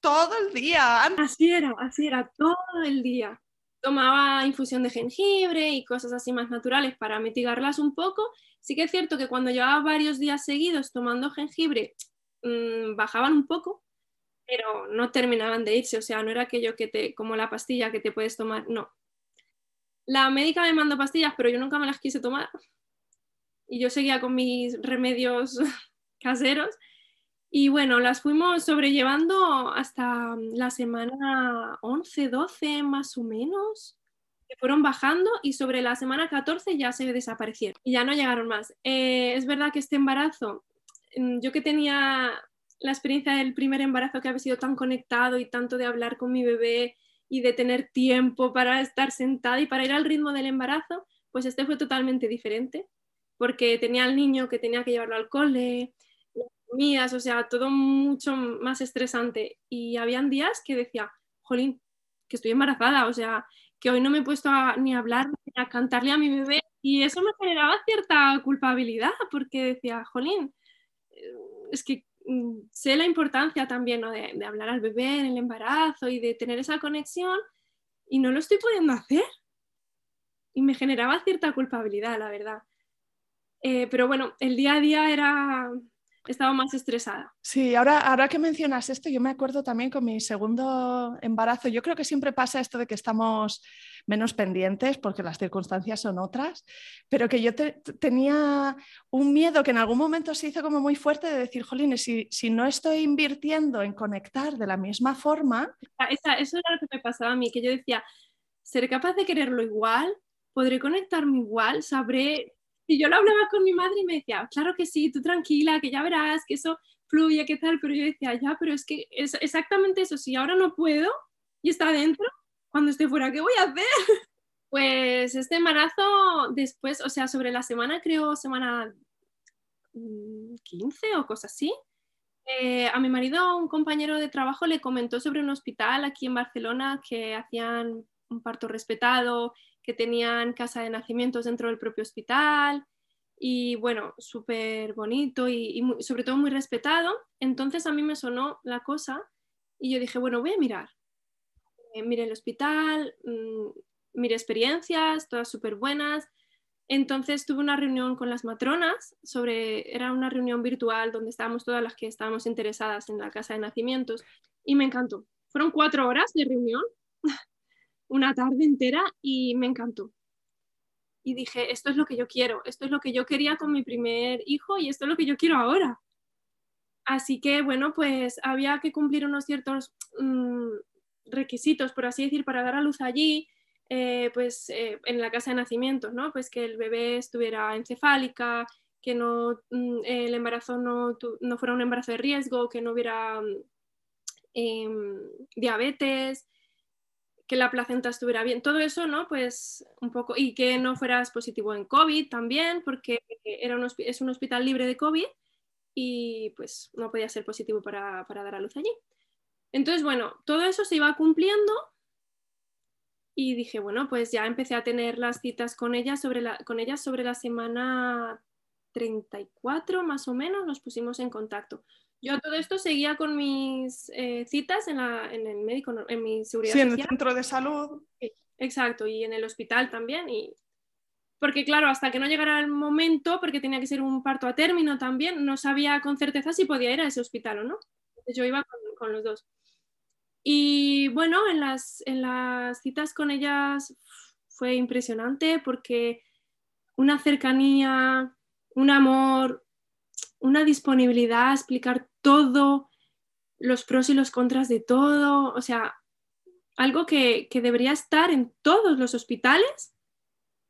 todo el día. Así era, así era, todo el día. Tomaba infusión de jengibre y cosas así más naturales para mitigarlas un poco. Sí que es cierto que cuando llevaba varios días seguidos tomando jengibre, mm, bajaban un poco, pero no terminaban de irse. O sea, no era aquello que te, como la pastilla que te puedes tomar, no, la médica me mandó pastillas, pero yo nunca me las quise tomar. Y yo seguía con mis remedios caseros. Y bueno, las fuimos sobrellevando hasta la semana 11, 12 más o menos. Que fueron bajando y sobre la semana 14 ya se desaparecieron y ya no llegaron más. Eh, es verdad que este embarazo, mm, yo que tenía la experiencia del primer embarazo que había sido tan conectado y tanto de hablar con mi bebé y de tener tiempo para estar sentada y para ir al ritmo del embarazo, pues este fue totalmente diferente, porque tenía al niño que tenía que llevarlo al cole, comidas, o sea, todo mucho más estresante. Y habían días que decía, jolín, que estoy embarazada, o sea, que hoy no me he puesto ni a hablar ni a cantarle a mi bebé. Y eso me generaba cierta culpabilidad, porque decía, jolín, eh, es que Mm, sé la importancia también de, hablar al bebé en el embarazo y de tener esa conexión y no lo estoy pudiendo hacer. Y me generaba cierta culpabilidad, la verdad. Eh, pero bueno, el día a día era, estaba más estresada. Sí, ahora, ahora que mencionas esto, yo me acuerdo también con mi segundo embarazo. Yo creo que siempre pasa esto de que estamos menos pendientes porque las circunstancias son otras, pero que yo tenía un miedo que en algún momento se hizo como muy fuerte de decir, jolines, si, si no estoy invirtiendo en conectar de la misma forma. Ah, eso era lo que me pasaba a mí, que yo decía, ¿seré capaz de quererlo igual? ¿Podré conectarme igual? ¿Sabré y yo lo hablaba con mi madre y me decía, claro que sí, tú tranquila, que ya verás, que eso fluye, qué tal, pero yo decía, ya, pero es que es exactamente eso, si ahora no puedo y está adentro, cuando esté fuera, ¿qué voy a hacer? Pues este embarazo después, o sea, sobre la semana, creo, semana 15 mm, o cosas así, Eh, a mi marido, un compañero de trabajo, le comentó sobre un hospital aquí en Barcelona que hacían un parto respetado, que tenían casa de nacimientos dentro del propio hospital y bueno, súper bonito y, sobre todo muy respetado. Entonces a mí me sonó la cosa y yo dije, bueno, voy a mirar. Eh, mire el hospital, mm, mire experiencias, todas súper buenas. Entonces tuve una reunión con las matronas sobre, era una reunión virtual donde estábamos todas las que estábamos interesadas en la casa de nacimientos y me encantó. Fueron cuatro horas de reunión, una tarde entera y me encantó. Y dije, esto es lo que yo quiero, esto es lo que yo quería con mi primer hijo y esto es lo que yo quiero ahora. Así que bueno, pues había que cumplir unos ciertos mm, requisitos, por así decir, para dar a luz allí eh, pues eh, en la casa de nacimientos, ¿no? Pues que el bebé estuviera encefálica, que no, mm, el embarazo no, no, fuera un embarazo de riesgo, que no hubiera mm, em, diabetes, que la placenta estuviera bien, todo eso, ¿no? Pues un poco, y que no fueras positivo en COVID también, porque era un, es un hospital libre de COVID y pues no podía ser positivo para, para dar a luz allí. Entonces, bueno, todo eso se iba cumpliendo y dije, bueno, pues ya empecé a tener las citas con ellas sobre la, con ellas sobre la semana 34 más o menos, nos pusimos en contacto. Yo todo esto seguía con mis eh, citas en, la, en, el médico, en mi seguridad sí, en el centro de salud. exacto, y en el hospital también. Y... Porque claro, hasta que no llegara el momento, porque tenía que ser un parto a término también, no sabía con certeza si podía ir a ese hospital o no. Entonces yo iba con, con los dos. Y bueno, en las, en las citas con ellas fue impresionante porque una cercanía, un amor, una disponibilidad a explicar todo, los pros y los contras de todo, o sea, algo que, que, debería estar en todos los hospitales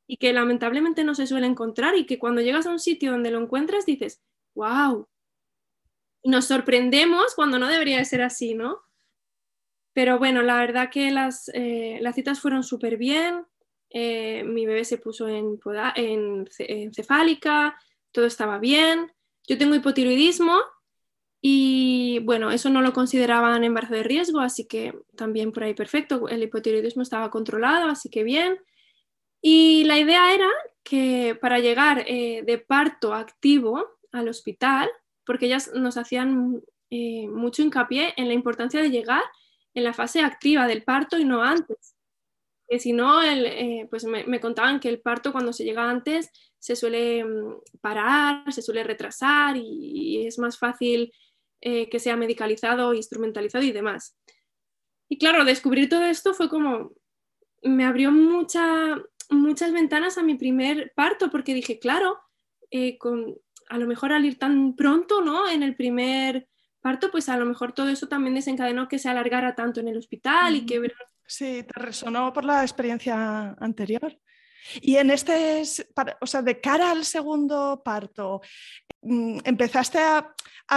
y que lamentablemente no se suele encontrar y que cuando llegas a un sitio donde lo encuentras dices, wow, y nos sorprendemos cuando no debería de ser así, ¿no? Pero bueno, la verdad que las, eh, las citas fueron súper bien. Eh, mi bebé se puso en, en, cefálica, todo estaba bien. Yo tengo hipotiroidismo y bueno, eso no lo consideraban embarazo de riesgo, así que también por ahí perfecto. El hipotiroidismo estaba controlado, así que bien. Y la idea era que para llegar eh, de parto activo al hospital, porque ellas nos hacían mucho hincapié en la importancia de llegar en la fase activa del parto y no antes. Que si no, eh, pues me, contaban que el parto cuando se llega antes se suele mm, parar, se suele retrasar y, es más fácil eh, que sea medicalizado, instrumentalizado y demás. Y claro, descubrir todo esto fue como, me abrió mucha, muchas ventanas a mi primer parto porque dije, claro, eh, con, a lo mejor al ir tan pronto, ¿no? En el primer parto, pues a lo mejor todo eso también desencadenó que se alargara tanto en el hospital y que... Sí, te resonó por la experiencia anterior. Y en este, o sea, de cara al segundo parto, ¿empezaste a,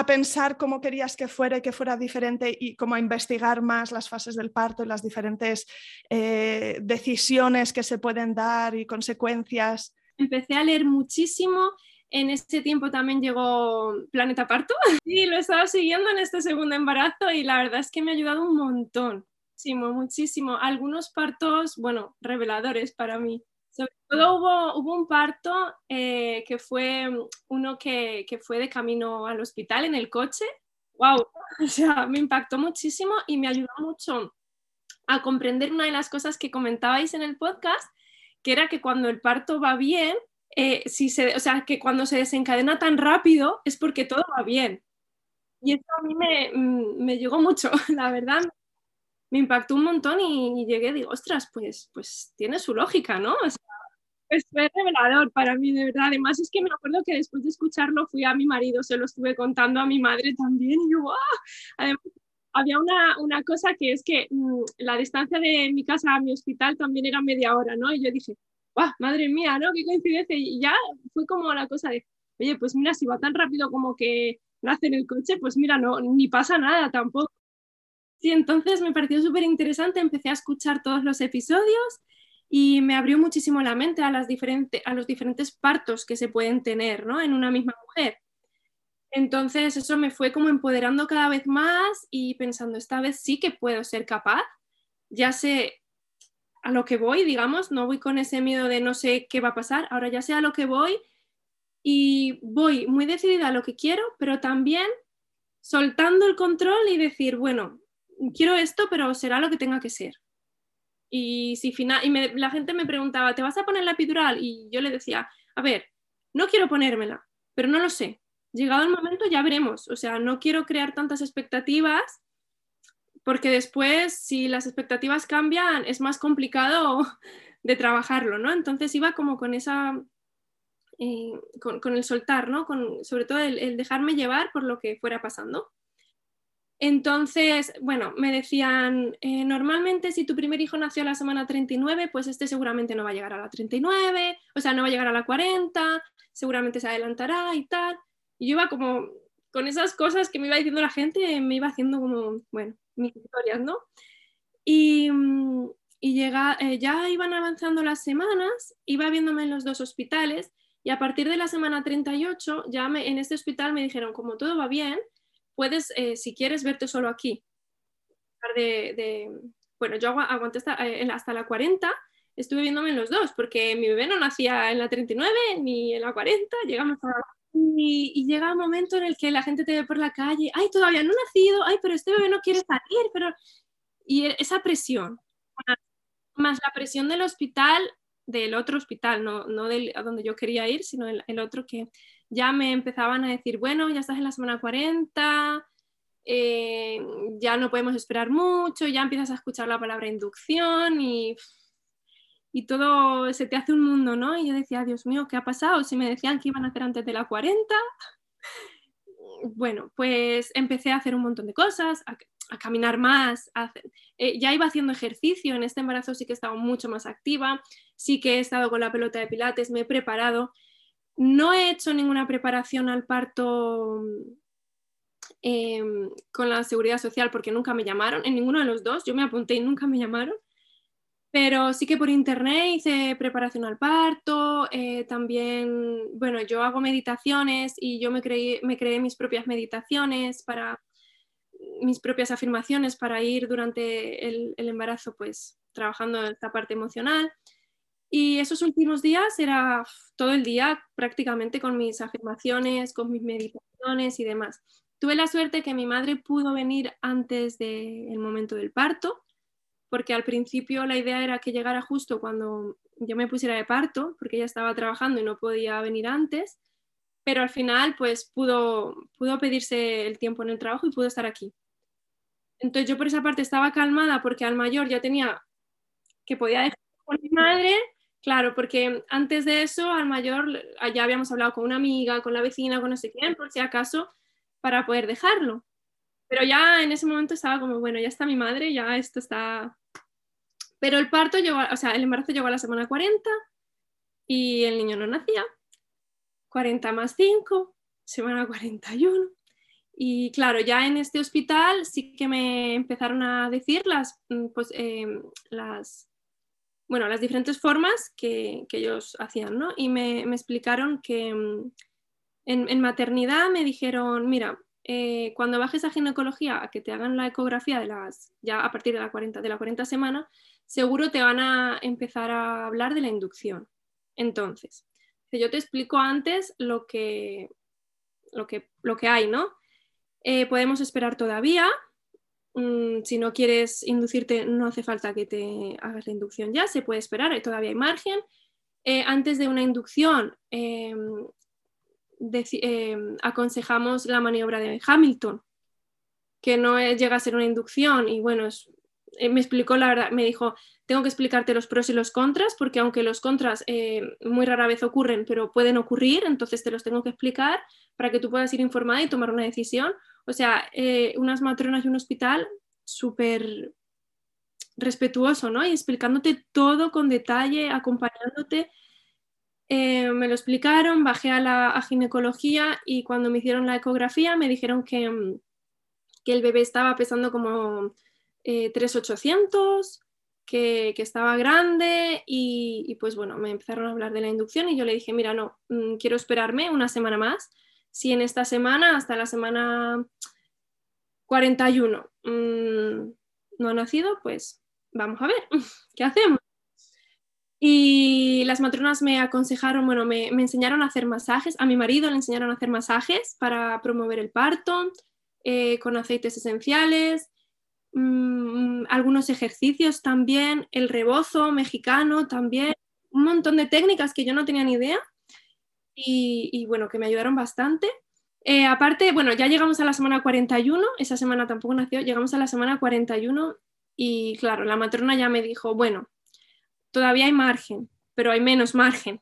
pensar cómo querías que fuera y que fuera diferente y cómo a investigar más las fases del parto y las diferentes eh, decisiones que se pueden dar y consecuencias? Empecé a leer muchísimo en ese tiempo también llegó Planeta Parto y lo estaba siguiendo en este segundo embarazo y la verdad es que me ha ayudado un montón, muchísimo, muchísimo. Algunos partos, bueno, reveladores para mí. Sobre todo hubo, hubo un parto eh, que fue uno que, fue de camino al hospital en el coche. ¡Wow! O sea, me impactó muchísimo y me ayudó mucho a comprender una de las cosas que comentabais en el podcast, que era que cuando el parto va bien, eh, si se, o sea, que cuando se desencadena tan rápido es porque todo va bien. Y eso a mí me, mm, me llegó mucho, la verdad. Me impactó un montón y, llegué, digo, ostras, pues, pues tiene su lógica, ¿no? O sea, pues fue revelador para mí, de verdad. Además, es que me acuerdo que después de escucharlo fui a mi marido, se lo estuve contando a mi madre también y yo, ¡wow! Además, había una, una, cosa que es que mm, la distancia de mi casa a mi hospital también era media hora, ¿no? Y yo dije, Madre mía, ¿no? Qué coincidencia. Y ya fue como la cosa de, oye, pues mira, si va tan rápido como que nace en el coche, pues mira, no, ni pasa nada tampoco. Sí, entonces me pareció súper interesante, empecé a escuchar todos los episodios y me abrió muchísimo la mente a, las diferentes, a los diferentes partos que se pueden tener ¿no? en una misma mujer. Entonces eso me fue como empoderando cada vez más y pensando, esta vez sí que puedo ser capaz, ya sé a lo que voy, digamos, no voy con ese miedo de no sé qué va a pasar, ahora ya sé a lo que voy y voy muy decidida a lo que quiero, pero también soltando el control y decir, bueno, quiero esto, pero será lo que tenga que ser. Y si final, la gente me preguntaba, ¿te vas a poner la epidural? Y yo le decía, a ver, no quiero ponérmela, pero no lo sé. Llegado el momento ya veremos. O sea, no quiero crear tantas expectativas porque después si las expectativas cambian es más complicado de trabajarlo, ¿no? Entonces iba como con esa, eh, con, el soltar, ¿no? Con, sobre todo el, dejarme llevar por lo que fuera pasando. Entonces, bueno, me decían, eh, normalmente si tu primer hijo nació la semana 39, pues este seguramente no va a llegar a la 39, o sea, no va a llegar a la 40, seguramente se adelantará y tal. Y yo iba como con esas cosas que me iba diciendo la gente, me iba haciendo como, bueno, mis historias, ¿no? Y, mm, llega, eh, ya iban avanzando las semanas, iba viéndome en los dos hospitales y a partir de la semana 38, ya me, en este hospital me dijeron, como todo va bien, puedes, eh, si quieres, verte solo aquí. De, bueno, yo aguanté hasta, eh, hasta la 40, estuve viéndome en los dos, porque mi bebé no nacía en la 39 ni en la 40, llegamos a y, llega un momento en el que la gente te ve por la calle, ay, todavía no nacido, ay, pero este bebé no quiere salir, pero... Y e, esa presión, más la presión del hospital, del otro hospital, no, no del, a donde yo quería ir, sino el, el, otro que ya me empezaban a decir, bueno, ya estás en la semana 40, eh, ya no podemos esperar mucho, ya empiezas a escuchar la palabra inducción y y todo se te hace un mundo, ¿no? Y yo decía, Dios mío, ¿qué ha pasado? Si me decían que iban a hacer antes de la 40. Bueno, pues empecé a hacer un montón de cosas, a, caminar más, eh, ya iba haciendo ejercicio, en este embarazo sí que he estado mucho más activa, sí que he estado con la pelota de pilates, me he preparado. No he hecho ninguna preparación al parto em, con la seguridad social porque nunca me llamaron, en ninguno de los dos, yo me apunté y nunca me llamaron. Pero sí que por internet hice preparación al parto, eh, también, bueno, yo hago meditaciones y yo me creé, mis propias meditaciones para mis propias afirmaciones para ir durante el, embarazo pues trabajando esta parte emocional. Y esos últimos días era todo el día prácticamente con mis afirmaciones, con mis meditaciones y demás. Tuve la suerte que mi madre pudo venir antes del momento del parto porque al principio la idea era que llegara justo cuando yo me pusiera de parto, porque ella estaba trabajando y no podía venir antes, pero al final pues pudo, pudo pedirse el tiempo en el trabajo y pudo estar aquí. Entonces yo por esa parte estaba calmada porque al mayor ya tenía que podía dejar con mi madre, claro, porque antes de eso al mayor ya habíamos hablado con una amiga, con la vecina, con no sé quién, por si acaso, para poder dejarlo. Pero ya en ese momento estaba como, bueno, ya está mi madre, ya esto está pero el parto llegó, o sea, el embarazo llegó a la semana 40 y el niño no nacía. 40 más 5, semana 41. Y claro, ya en este hospital sí que me empezaron a decir las, mm, pues, em, las, bueno, las diferentes formas que, que ellos hacían, ¿no? Y me, me explicaron que mm, en, en, maternidad me dijeron, mira, eh, cuando bajes a ginecología a que te hagan la ecografía de las, ya a partir de la 40, de la 40 semana, seguro te van a empezar a hablar de la inducción. Entonces, yo te explico antes lo que, lo que, lo que hay, ¿no? Eh, podemos esperar todavía. Mm, si no quieres inducirte, no hace falta que te hagas la inducción ya, se puede esperar, todavía hay margen. Eh, antes de una inducción, em, em, aconsejamos la maniobra de Hamilton, que no llega a ser una inducción y bueno, es eh, me explicó la verdad, me dijo, tengo que explicarte los pros y los contras, porque aunque los contras eh, muy rara vez ocurren, pero pueden ocurrir, entonces te los tengo que explicar para que tú puedas ir informada y tomar una decisión. O sea, eh, unas matronas y un hospital súper respetuoso, ¿no? Y explicándote todo con detalle, acompañándote. me lo explicaron, bajé a la ginecología y cuando me hicieron la ecografía me dijeron que, mm, que el bebé estaba pesando como 3800, eh, que, que, estaba grande y, pues bueno, me empezaron a hablar de la inducción y yo le dije, mira, no, mm, quiero esperarme una semana más. si en esta semana, hasta la semana 41, mm, no ha nacido, pues vamos a ver, ¿qué hacemos? Y las matronas me aconsejaron, bueno, me, enseñaron a hacer masajes, a mi marido le enseñaron a hacer masajes para promover el parto, eh, con aceites esenciales, mm, algunos ejercicios también, el rebozo mexicano también, un montón de técnicas que yo no tenía ni idea y, bueno, que me ayudaron bastante. Eh, aparte, bueno, ya llegamos a la semana 41, esa semana tampoco nació, llegamos a la semana 41 y claro, la matrona ya me dijo, bueno, todavía hay margen, pero hay menos margen.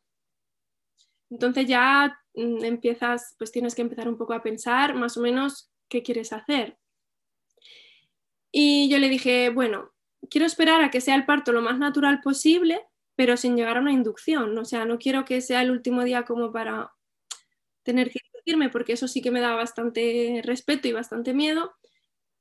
Entonces ya mm, empiezas, pues tienes que empezar un poco a pensar más o menos qué quieres hacer. Y yo le dije, bueno, quiero esperar a que sea el parto lo más natural posible, pero sin llegar a una inducción. O sea, no quiero que sea el último día como para tener que irme, porque eso sí que me da bastante respeto y bastante miedo.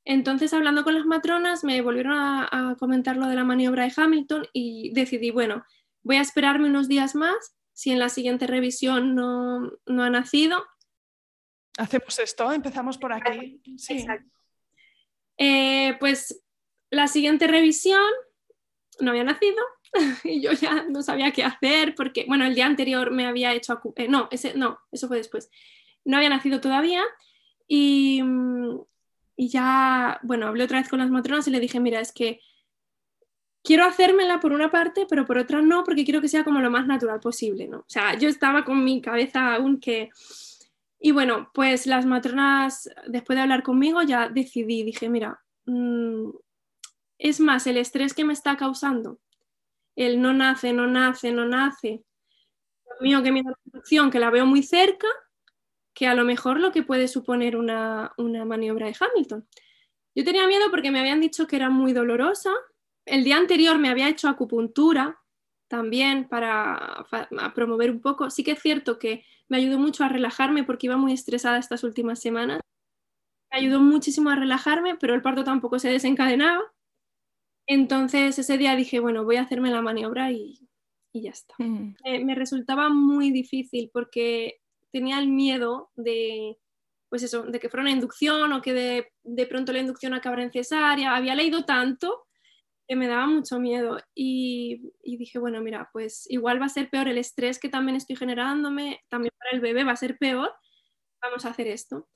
Entonces, hablando con las matronas, me volvieron a, comentar lo de la maniobra de Hamilton y decidí, bueno, voy a esperarme unos días más. Si en la siguiente revisión no, ha nacido. Hacemos esto, empezamos por aquí. Sí. Eh, pues la siguiente revisión no había nacido y yo ya no sabía qué hacer porque, bueno, el día anterior me había hecho, eh, no, no, eso fue después, no había nacido todavía y, y ya, bueno, hablé otra vez con las matronas y le dije, mira, es que quiero hacérmela por una parte, pero por otra no, porque quiero que sea como lo más natural posible, ¿no? O sea, yo estaba con mi cabeza aún que... Y bueno, pues las matronas, después de hablar conmigo, ya decidí, dije, mira, mm, es más el estrés que me está causando, el no nace, no nace, no nace, mío que mi opción que la veo muy cerca, que a lo mejor lo que puede suponer una, maniobra de Hamilton. Yo tenía miedo porque me habían dicho que era muy dolorosa. El día anterior me había hecho acupuntura también para, promover un poco. Sí que es cierto que me ayudó mucho a relajarme porque iba muy estresada estas últimas semanas. Me ayudó muchísimo a relajarme, pero el parto tampoco se desencadenaba. Entonces ese día dije, bueno, voy a hacerme la maniobra y, ya está. Mm. Eh, me resultaba muy difícil porque tenía el miedo de, pues eso, de que fuera una inducción o que de, pronto la inducción acabara en cesárea. Había leído tanto que me daba mucho miedo y, dije, bueno, mira, pues igual va a ser peor el estrés que también estoy generándome, también para el bebé va a ser peor, vamos a hacer esto.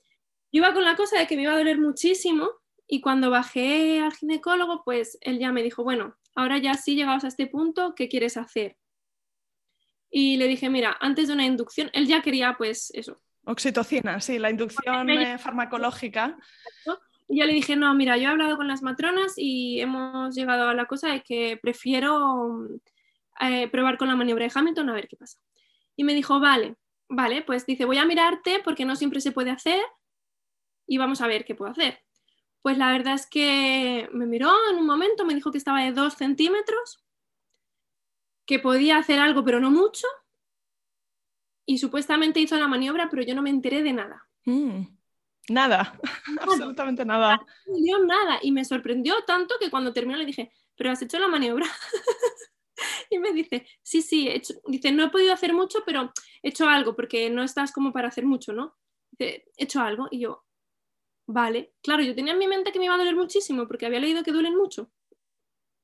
Yo iba con la cosa de que me iba a doler muchísimo y cuando bajé al ginecólogo, pues él ya me dijo, bueno, ahora ya sí llegados a este punto, ¿qué quieres hacer? y le dije, mira, antes de una inducción, él ya quería pues eso. Oxitocina, sí, la inducción eh, farmacológica. Y yo le dije, no, mira, yo he hablado con las matronas y hemos llegado a la cosa de que prefiero eh, probar con la maniobra de Hamilton a ver qué pasa. Y me dijo, vale, vale, pues dice, voy a mirarte porque no siempre se puede hacer y vamos a ver qué puedo hacer. Pues la verdad es que me miró en un momento, me dijo que estaba de dos centímetros que podía hacer algo pero no mucho y supuestamente hizo la maniobra pero yo no me enteré de nada. Mm, nada, absolutamente nada. No nada y me sorprendió tanto que cuando terminó le dije, pero has hecho la maniobra. y me dice, sí, sí, he hecho, dice, no he podido hacer mucho, pero he hecho algo porque no estás como para hacer mucho, ¿no? Dice, he hecho algo y yo, vale, claro, yo tenía en mi mente que me iba a doler muchísimo porque había leído que duelen mucho.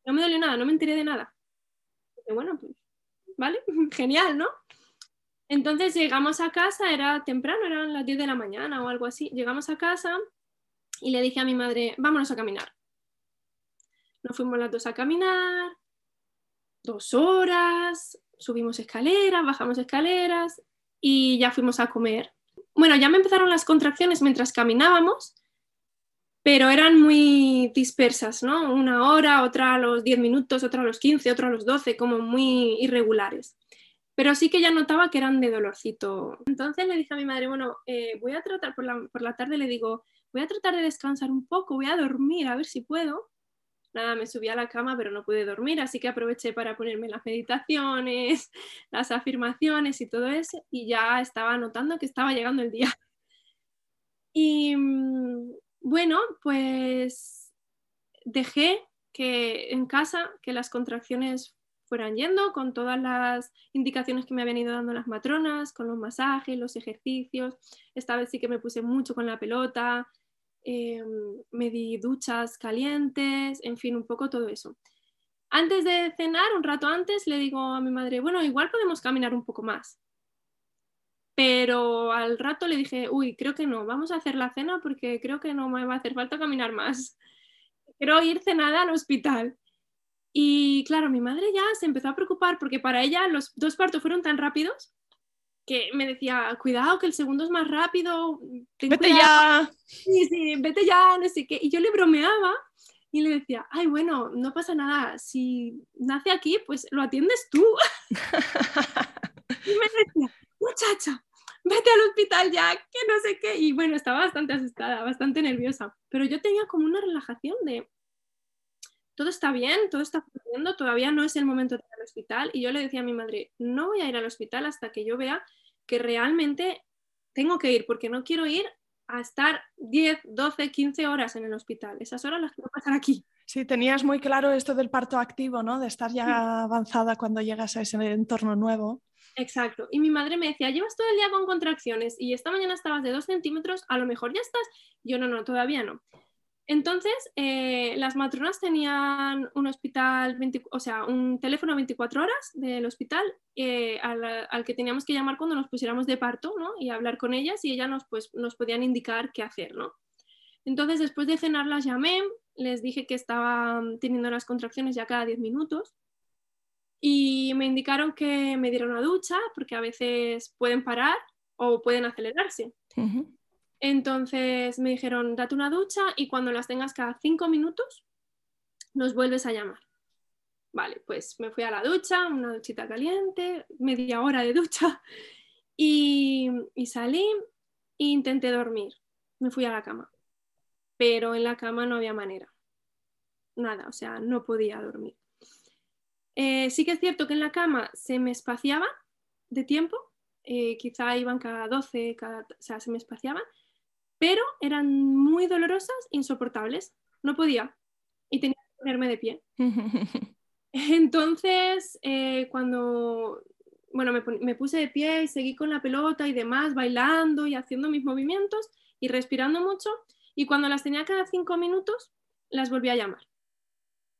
No me dolió nada, no me enteré de nada bueno, pues, vale, genial, ¿no? Entonces llegamos a casa, era temprano, eran las 10 de la mañana o algo así. Llegamos a casa y le dije a mi madre, vámonos a caminar. Nos fuimos las dos a caminar, dos horas, subimos escaleras, bajamos escaleras y ya fuimos a comer. Bueno, ya me empezaron las contracciones mientras caminábamos pero eran muy dispersas, ¿no? Una hora, otra a los 10 minutos, otra a los 15, otra a los 12, como muy irregulares. Pero sí que ya notaba que eran de dolorcito. Entonces le dije a mi madre, bueno, eh, voy a tratar, por la, por la tarde le digo, voy a tratar de descansar un poco, voy a dormir, a ver si puedo. Nada, me subí a la cama, pero no pude dormir, así que aproveché para ponerme las meditaciones, las afirmaciones y todo eso, y ya estaba notando que estaba llegando el día. Y, mm, bueno, pues dejé que en casa que las contracciones fueran yendo con todas las indicaciones que me habían ido dando las matronas, con los masajes, los ejercicios. Esta vez sí que me puse mucho con la pelota, em, me di duchas calientes, en fin, un poco todo eso. Antes de cenar, un rato antes, le digo a mi madre, bueno, igual podemos caminar un poco más. Pero al rato le dije, uy, creo que no, vamos a hacer la cena porque creo que no me va a hacer falta caminar más. Quiero ir cenada al hospital. Y claro, mi madre ya se empezó a preocupar porque para ella los dos partos fueron tan rápidos que me decía, cuidado, que el segundo es más rápido. Vete ya. Sí, sí, vete ya, no sé qué. Y yo le bromeaba y le decía, ay, bueno, no pasa nada, si nace aquí, pues lo atiendes tú. y me decía, muchacha, vete al hospital ya, que no sé qué. Y bueno, estaba bastante asustada, bastante nerviosa, pero yo tenía como una relajación de, todo está bien, todo está funcionando, todavía no es el momento de ir al hospital. Y yo le decía a mi madre, no voy a ir al hospital hasta que yo vea que realmente tengo que ir, porque no quiero ir a estar 10, 12, 15 horas en el hospital. Esas horas las quiero pasar aquí. Sí, tenías muy claro esto del parto activo, ¿no? De estar ya avanzada cuando llegas a ese entorno nuevo. Exacto. Y mi madre me decía, llevas todo el día con contracciones y esta mañana estabas de 2 centímetros, a lo mejor ya estás. Yo no, no, todavía no. Entonces, eh, las matronas tenían un hospital, o sea, un teléfono 24 horas del hospital eh, al, que teníamos que llamar cuando nos pusiéramos de parto, ¿no? Y hablar con ellas y ellas nos, pues, nos podían indicar qué hacer, ¿no? Entonces, después de cenar las llamé, les dije que estaba teniendo las contracciones ya cada 10 minutos y me indicaron que me diera una ducha porque a veces pueden parar o pueden acelerarse. Entonces me dijeron, date una ducha y cuando las tengas cada cinco minutos, nos vuelves a llamar. Vale, pues me fui a la ducha, una duchita caliente, media hora de ducha y, salí e intenté dormir. Me fui a la cama, pero en la cama no había manera. Nada, o sea, no podía dormir. Eh, sí que es cierto que en la cama se me espaciaba de tiempo, eh, quizá iban cada 12, cada, o sea, se me espaciaban, pero eran muy dolorosas, insoportables. No podía y tenía que ponerme de pie. Entonces, eh, cuando bueno, me, puse de pie y seguí con la pelota y demás, bailando y haciendo mis movimientos y respirando mucho. Y cuando las tenía cada cinco minutos, las volví a llamar.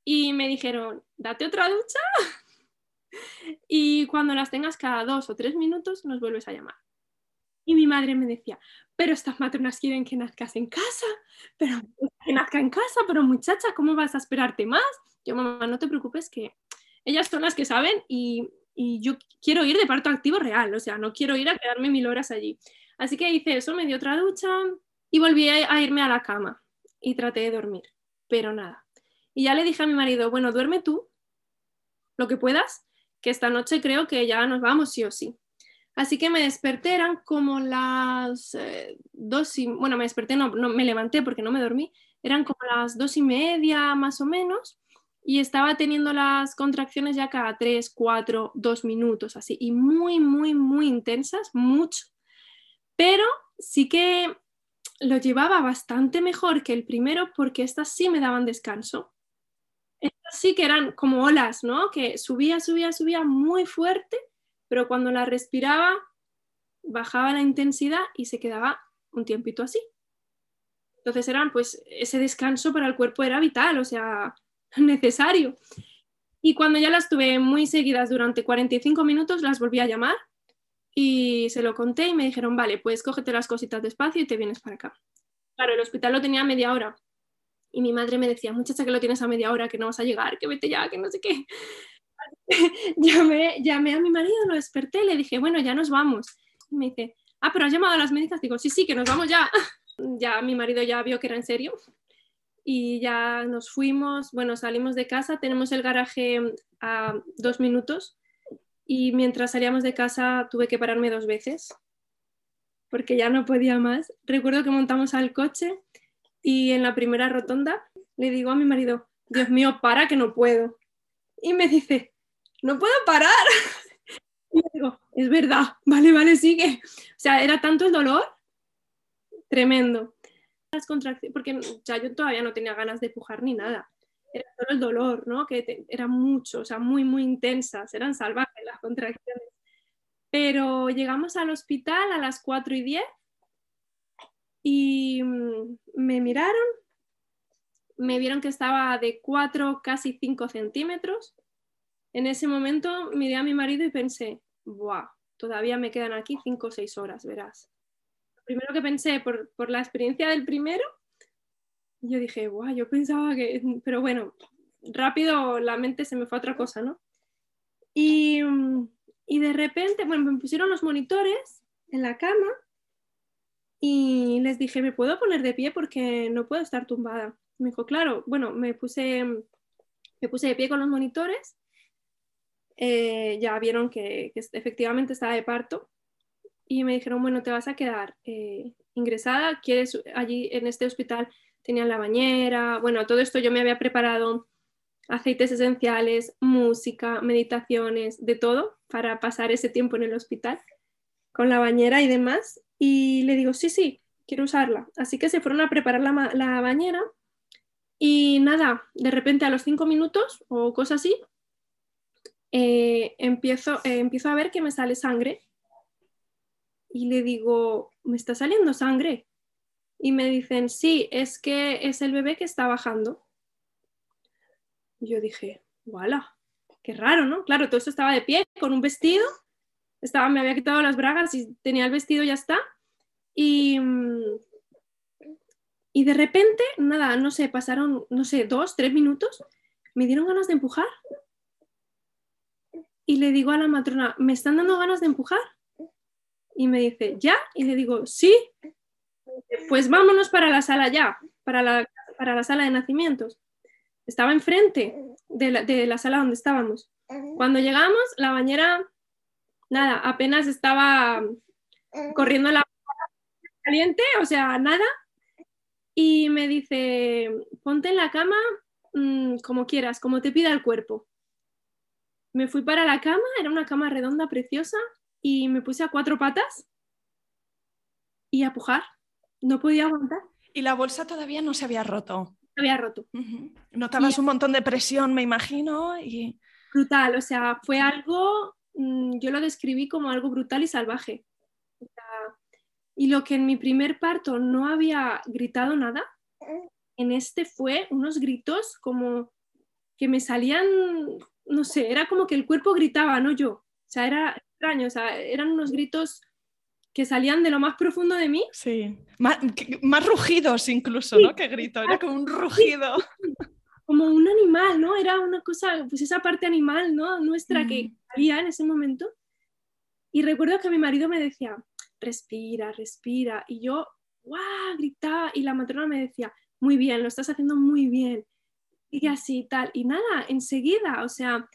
Y me dijeron, date otra ducha. y cuando las tengas cada dos o tres minutos, nos vuelves a llamar. Y mi madre me decía, pero estas matronas quieren que nazcas en casa, pero que nazca en casa, pero muchacha, ¿cómo vas a esperarte más? Yo, mamá, no te preocupes que ellas son las que saben y, y yo quiero ir de parto activo real, o sea, no quiero ir a quedarme mil horas allí. Así que hice eso, me dio otra ducha y volví a irme a la cama y traté de dormir, pero nada. Y ya le dije a mi marido, bueno, duerme tú lo que puedas, que esta noche creo que ya nos vamos sí o sí. Así que me desperté, eran como las eh, dos y, bueno, me desperté, no, no, me levanté porque no me dormí, eran como las dos y media más o menos y estaba teniendo las contracciones ya cada tres, cuatro, dos minutos así y muy, muy, muy intensas, mucho, pero sí que lo llevaba bastante mejor que el primero porque estas sí me daban descanso. Estas sí que eran como olas, ¿no? Que subía, subía, subía muy fuerte pero cuando la respiraba bajaba la intensidad y se quedaba un tiempito así. Entonces eran, pues, ese descanso para el cuerpo era vital, o sea, necesario. Y cuando ya las tuve muy seguidas durante 45 minutos, las volví a llamar y se lo conté y me dijeron, vale, pues cógete las cositas despacio y te vienes para acá. Claro, el hospital lo tenía a media hora. Y mi madre me decía, muchacha, que lo tienes a media hora, que no vas a llegar, que vete ya, que no sé qué. llamé, llamé a mi marido, lo desperté, le dije, bueno, ya nos vamos. Y me dice, ah, pero has llamado a las médicas. Digo, sí, sí, que nos vamos ya. ya mi marido ya vio que era en serio. Y ya nos fuimos, bueno, salimos de casa, tenemos el garaje a dos minutos y mientras salíamos de casa tuve que pararme dos veces porque ya no podía más. Recuerdo que montamos al coche y en la primera rotonda le digo a mi marido, Dios mío, para que no puedo. Y me dice, no puedo parar. Y digo, es verdad, vale, vale, sigue. O sea, era tanto el dolor, tremendo. Las contracciones, porque ya yo todavía no tenía ganas de pujar ni nada. era solo el dolor, ¿no? Que era mucho, o sea, muy, muy intensas, eran salvajes las contracciones. Pero llegamos al hospital a las 4 y 10 y mm, me miraron, me vieron que estaba de 4, casi 5 centímetros. En ese momento miré a mi marido y pensé, ¡buah! Todavía me quedan aquí 5 o 6 horas, verás. Lo primero que pensé por, la experiencia del primero, yo dije, ¡buah! Yo pensaba que, pero bueno, rápido la mente se me fue a otra cosa, ¿no? Y, y de repente, bueno, me pusieron los monitores en la cama y les dije, ¿me puedo poner de pie porque no puedo estar tumbada? Me dijo, claro, bueno, me puse, me puse de pie con los monitores, eh, ya vieron que, efectivamente estaba de parto y me dijeron, bueno, te vas a quedar eh, ingresada, quieres allí en este hospital tenían la bañera, bueno, todo esto yo me había preparado aceites esenciales, música, meditaciones, de todo para pasar ese tiempo en el hospital con la bañera y demás. Y le digo, sí, sí, quiero usarla. Así que se fueron a preparar la, bañera y nada, de repente a los cinco minutos o cosas así, eh, empiezo, eh, empiezo a ver que me sale sangre. Y le digo, ¿me está saliendo sangre? Y me dicen, sí, es que es el bebé que está bajando. Y yo dije, ¡wala! Qué raro, ¿no? Claro, todo esto estaba de pie, con un vestido estaba, me había quitado las bragas y tenía el vestido, ya está. Y, y de repente, nada, no sé, pasaron, no sé, dos, tres minutos, me dieron ganas de empujar. Y le digo a la matrona, ¿me están dando ganas de empujar? Y me dice, ¿ya? Y le digo, sí. Pues vámonos para la sala ya, para la, para la sala de nacimientos. Estaba enfrente de la, de la sala donde estábamos. Cuando llegamos, la bañera nada, apenas estaba corriendo la caliente, o sea, nada. Y me dice, ponte en la cama mm, como quieras, como te pida el cuerpo. Me fui para la cama, era una cama redonda, preciosa, y me puse a cuatro patas y a pujar. No podía aguantar. Y la bolsa todavía no se había roto. Se había roto. Notabas un montón de presión, me imagino. Y... Brutal, o sea, fue algo Mm, yo lo describí como algo brutal y salvaje. y lo que en mi primer parto no había gritado nada, en este fue unos gritos como que me salían, no sé, era como que el cuerpo gritaba, no yo. O sea, era extraño, o sea, eran unos gritos que salían de lo más profundo de mí. Sí, más, rugidos incluso, ¿no? Que grito, era como un rugido. Como un animal, ¿no? Era una cosa, pues esa parte animal, ¿no? Nuestra que en ese momento. Y recuerdo que mi marido me decía, respira, respira. Y yo, ¡guau! gritaba. Y la matrona me decía, muy bien, lo estás haciendo muy bien. Y así tal. Y nada, enseguida, o sea,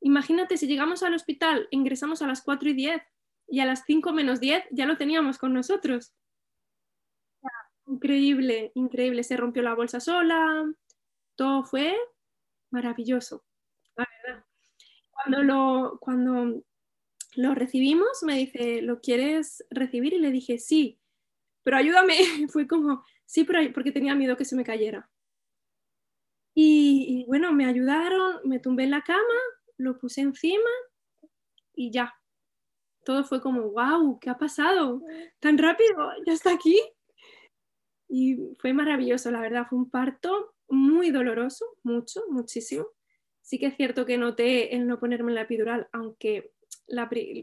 imagínate si llegamos al hospital, ingresamos a las 4 y 10 y a las 5 menos 10 ya lo teníamos con nosotros. Increíble, increíble. Se rompió la bolsa sola, todo fue maravilloso, la verdad cuando lo, cuando lo recibimos, me dice, ¿lo quieres recibir? Y le dije, sí, pero ayúdame. Fue como, sí, pero porque tenía miedo que se me cayera. Y, bueno, me ayudaron, me tumbé en la cama, lo puse encima y ya. Todo fue como, wow, ¿qué ha pasado? Tan rápido, ya está aquí. Y fue maravilloso, la verdad, fue un parto muy doloroso, mucho, muchísimo. Sí que es cierto que noté el no ponerme la epidural, aunque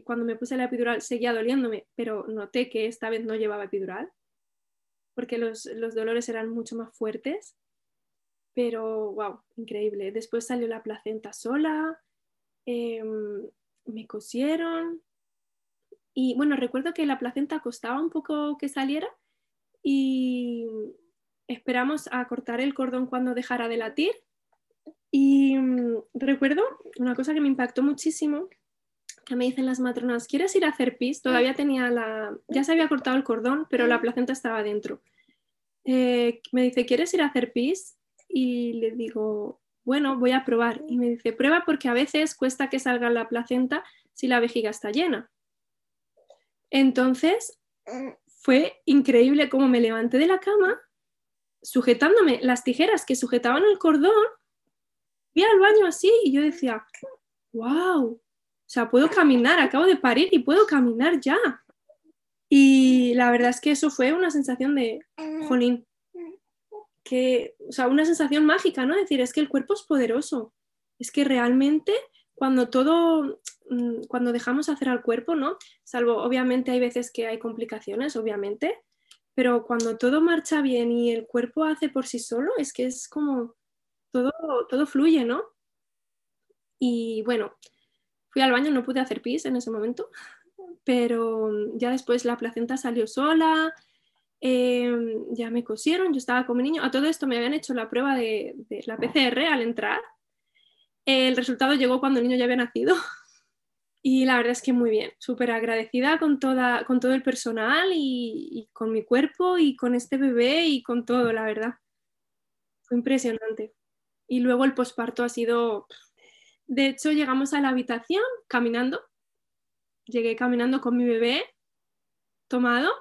cuando me puse la epidural seguía doliéndome, pero noté que esta vez no llevaba epidural, porque los, dolores eran mucho más fuertes. Pero, wow, increíble. Después salió la placenta sola, em, me cosieron. Y bueno, recuerdo que la placenta costaba un poco que saliera y esperamos a cortar el cordón cuando dejara de latir y mm, recuerdo una cosa que me impactó muchísimo, que me dicen las matronas, ¿quieres ir a hacer pis? Todavía tenía la, ya se había cortado el cordón, pero la placenta estaba dentro. Eh, me dice, ¿quieres ir a hacer pis? Y le digo, bueno, voy a probar. Y me dice, prueba porque a veces cuesta que salga la placenta si la vejiga está llena. Entonces, fue increíble cómo me levanté de la cama, sujetándome las tijeras que sujetaban el cordón fui al baño así y yo decía, wow, o sea, puedo caminar, acabo de parir y puedo caminar ya. Y la verdad es que eso fue una sensación de, jolín, que, o sea, una sensación mágica, ¿no? Decir, es que el cuerpo es poderoso, es que realmente cuando todo, mm, cuando dejamos hacer al cuerpo, ¿no? Salvo, obviamente hay veces que hay complicaciones, obviamente, pero cuando todo marcha bien y el cuerpo hace por sí solo, es que es como todo, todo fluye, ¿no? Y bueno, fui al baño, no pude hacer pis en ese momento, pero ya después la placenta salió sola, em, ya me cosieron, yo estaba con mi niño. A todo esto me habían hecho la prueba de, la PCR al entrar. El resultado llegó cuando el niño ya había nacido. Y la verdad es que muy bien, súper agradecida con, toda, con todo el personal y, y, con mi cuerpo y con este bebé y con todo, la verdad. Fue impresionante. Y luego el posparto ha sido... De hecho, llegamos a la habitación caminando. Llegué caminando con mi bebé tomado.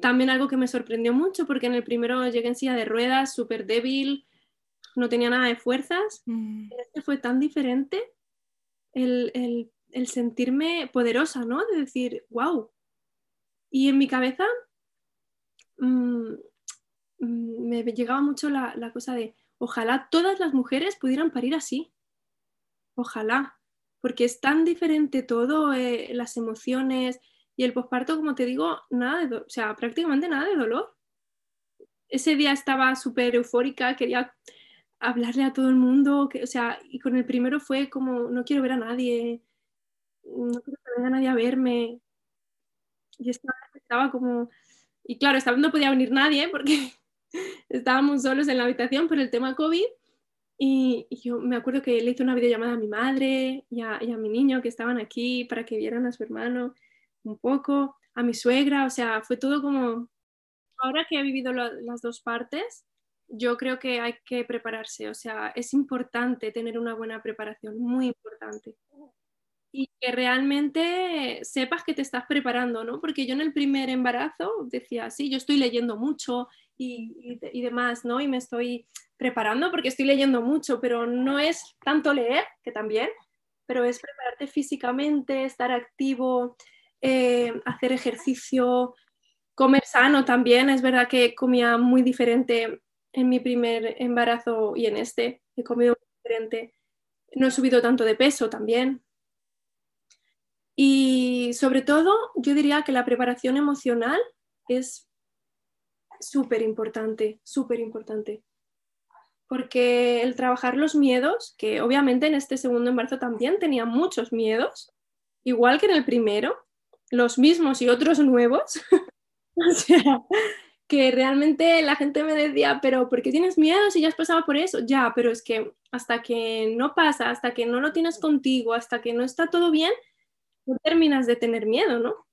También algo que me sorprendió mucho porque en el primero llegué en silla de ruedas, súper débil, no tenía nada de fuerzas. Mm. Este fue tan diferente el, sentirme poderosa, ¿no? De decir, wow. Y en mi cabeza mm, mm, me llegaba mucho la, cosa de, ojalá todas las mujeres pudieran parir así. Ojalá, porque es tan diferente todo, eh, las emociones y el posparto, como te digo, nada de, o sea, prácticamente nada de dolor. Ese día estaba súper eufórica, quería hablarle a todo el mundo, que, o sea, y con el primero fue como, no quiero ver a nadie, no quiero que venga nadie a verme. Y estaba, como, y claro, no podía venir nadie porque estábamos solos en la habitación por el tema COVID. Y, yo me acuerdo que le hice una videollamada a mi madre y a mi niño que estaban aquí para que vieran a su hermano un poco, a mi suegra, o sea, fue todo como, ahora que he vivido las dos partes, yo creo que hay que prepararse, o sea, es importante tener una buena preparación, muy importante. Y que realmente sepas que te estás preparando, ¿no? Porque yo en el primer embarazo decía, sí, yo estoy leyendo mucho y, y, demás, ¿no? Y me estoy preparando porque estoy leyendo mucho, pero no es tanto leer, que también, pero es prepararte físicamente, estar activo, eh, hacer ejercicio, comer sano también. Es verdad que comía muy diferente en mi primer embarazo y en este. He comido diferente. No he subido tanto de peso también. Y sobre todo, yo diría que la preparación emocional es súper importante, súper importante. Porque el trabajar los miedos, que obviamente en este segundo embarazo también tenía muchos miedos, igual que en el primero, los mismos y otros nuevos. o sea, que realmente la gente me decía, pero ¿por qué tienes miedo si ya has pasado por eso? Ya, pero es que hasta que no pasa, hasta que no lo tienes contigo, hasta que no está todo bien, no terminas de tener miedo, ¿no?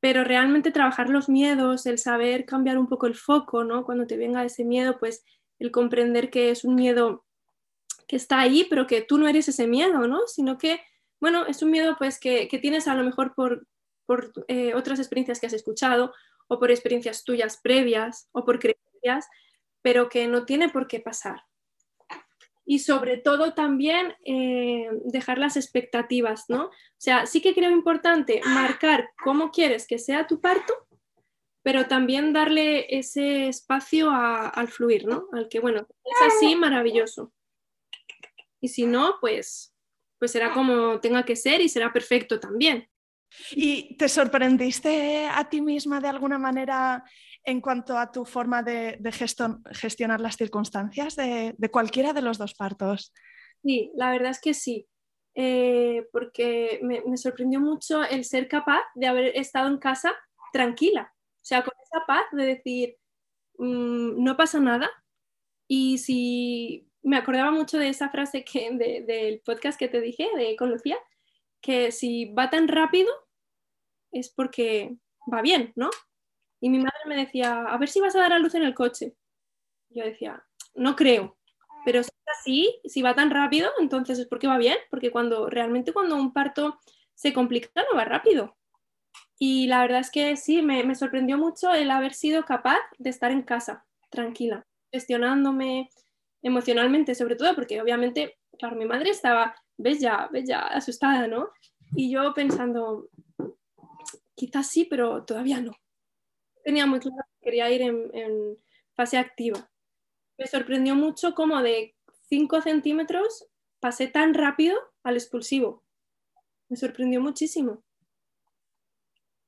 Pero realmente trabajar los miedos, el saber cambiar un poco el foco, ¿no? Cuando te venga ese miedo, pues el comprender que es un miedo que está ahí, pero que tú no eres ese miedo, ¿no? Sino que, bueno, es un miedo pues que, que tienes a lo mejor por, por eh, otras experiencias que has escuchado o por experiencias tuyas previas o por creencias, pero que no tiene por qué pasar. Y sobre todo también eh, dejar las expectativas, ¿no? O sea, sí que creo importante marcar cómo quieres que sea tu parto, pero también darle ese espacio al fluir, ¿no? Al que, bueno, es así, maravilloso. Y si no, pues, pues será como tenga que ser y será perfecto también. ¿Y te sorprendiste a ti misma de alguna manera en cuanto a tu forma de, gestionar las circunstancias de, cualquiera de los dos partos? Sí, la verdad es que sí, eh, porque me, sorprendió mucho el ser capaz de haber estado en casa tranquila, o sea, con esa paz de decir, mm, no pasa nada. Y si me acordaba mucho de esa frase que, del podcast que te dije, de con Lucía, que si va tan rápido es porque va bien, ¿no? Y mi madre me decía, a ver si vas a dar a luz en el coche. Yo decía, no creo, pero si es así, si va tan rápido, entonces es porque va bien, porque cuando realmente cuando un parto se complica, no va rápido. Y la verdad es que sí, me, me sorprendió mucho el haber sido capaz de estar en casa, tranquila, gestionándome, emocionalmente, sobre todo porque obviamente, claro, mi madre estaba, ves ya, ves ya, asustada, ¿no? Y yo pensando, quizás sí, pero todavía no. Tenía muy claro que quería ir en, fase activa. Me sorprendió mucho cómo de 5 centímetros pasé tan rápido al expulsivo. Me sorprendió muchísimo.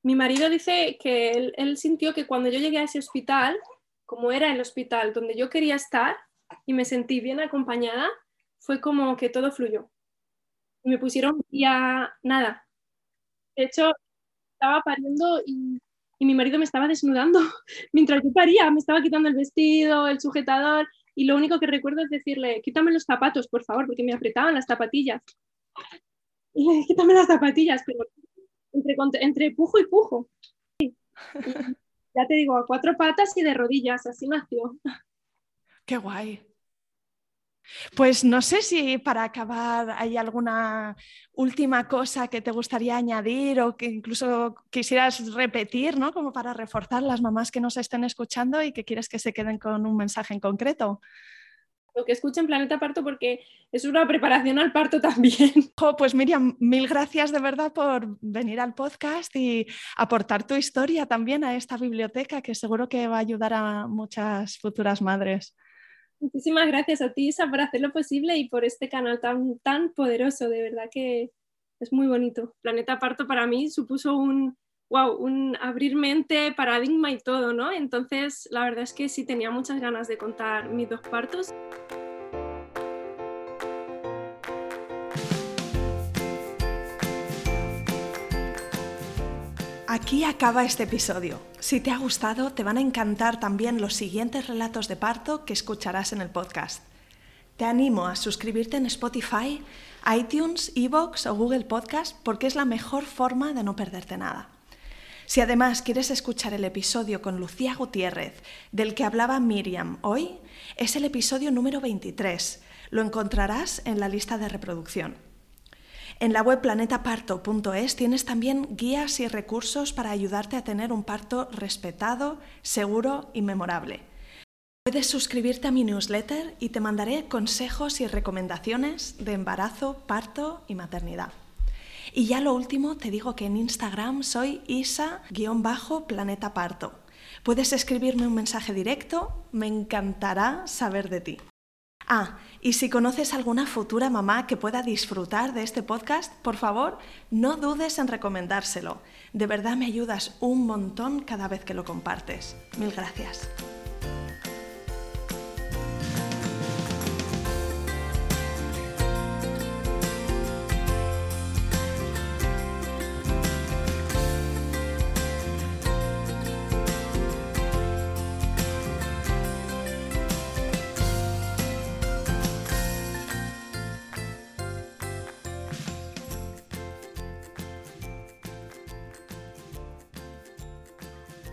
Mi marido dice que él, él, sintió que cuando yo llegué a ese hospital, como era el hospital donde yo quería estar y me sentí bien acompañada, fue como que todo fluyó. Y me pusieron ya nada. De hecho, estaba pariendo y, mi marido me estaba desnudando mientras yo paría, me estaba quitando el vestido, el sujetador y lo único que recuerdo es decirle, quítame los zapatos, por favor, porque me apretaban las zapatillas. Y le dije, quítame las zapatillas, pero entre, entre pujo y pujo. ya te digo, a cuatro patas y de rodillas, así nació. Qué guay. Pues no sé si para acabar hay alguna última cosa que te gustaría añadir o que incluso quisieras repetir, ¿no? Como para reforzar las mamás que nos estén escuchando y que quieres que se queden con un mensaje en concreto. Lo que escuchen Planeta Parto porque es una preparación al parto también. pues Miriam, mil gracias de verdad por venir al podcast y aportar tu historia también a esta biblioteca que seguro que va a ayudar a muchas futuras madres. Muchísimas gracias a ti, Isa, por hacer lo posible y por este canal tan, tan poderoso. De verdad que es muy bonito. Planeta Parto para mí supuso un, wow, un abrir mente, paradigma y todo, ¿no? Entonces, la verdad es que sí tenía muchas ganas de contar mis dos partos. Aquí acaba este episodio. Si te ha gustado, te van a encantar también los siguientes relatos de parto que escucharás en el podcast. Te animo a suscribirte en Spotify, iTunes, Evox o Google Podcast porque es la mejor forma de no perderte nada. Si además quieres escuchar el episodio con Lucía Gutiérrez, del que hablaba Miriam hoy, es el episodio número 23. Lo encontrarás en la lista de reproducción. En la web planetaparto.es tienes también guías y recursos para ayudarte a tener un parto respetado, seguro y memorable. Puedes suscribirte a mi newsletter y te mandaré consejos y recomendaciones de embarazo, parto y maternidad. Y ya lo último, te digo que en Instagram soy isa-planetaparto. Puedes escribirme un mensaje directo, me encantará saber de ti. Ah, y si conoces alguna futura mamá que pueda disfrutar de este podcast, por favor, no dudes en recomendárselo. De verdad me ayudas un montón cada vez que lo compartes. Mil gracias.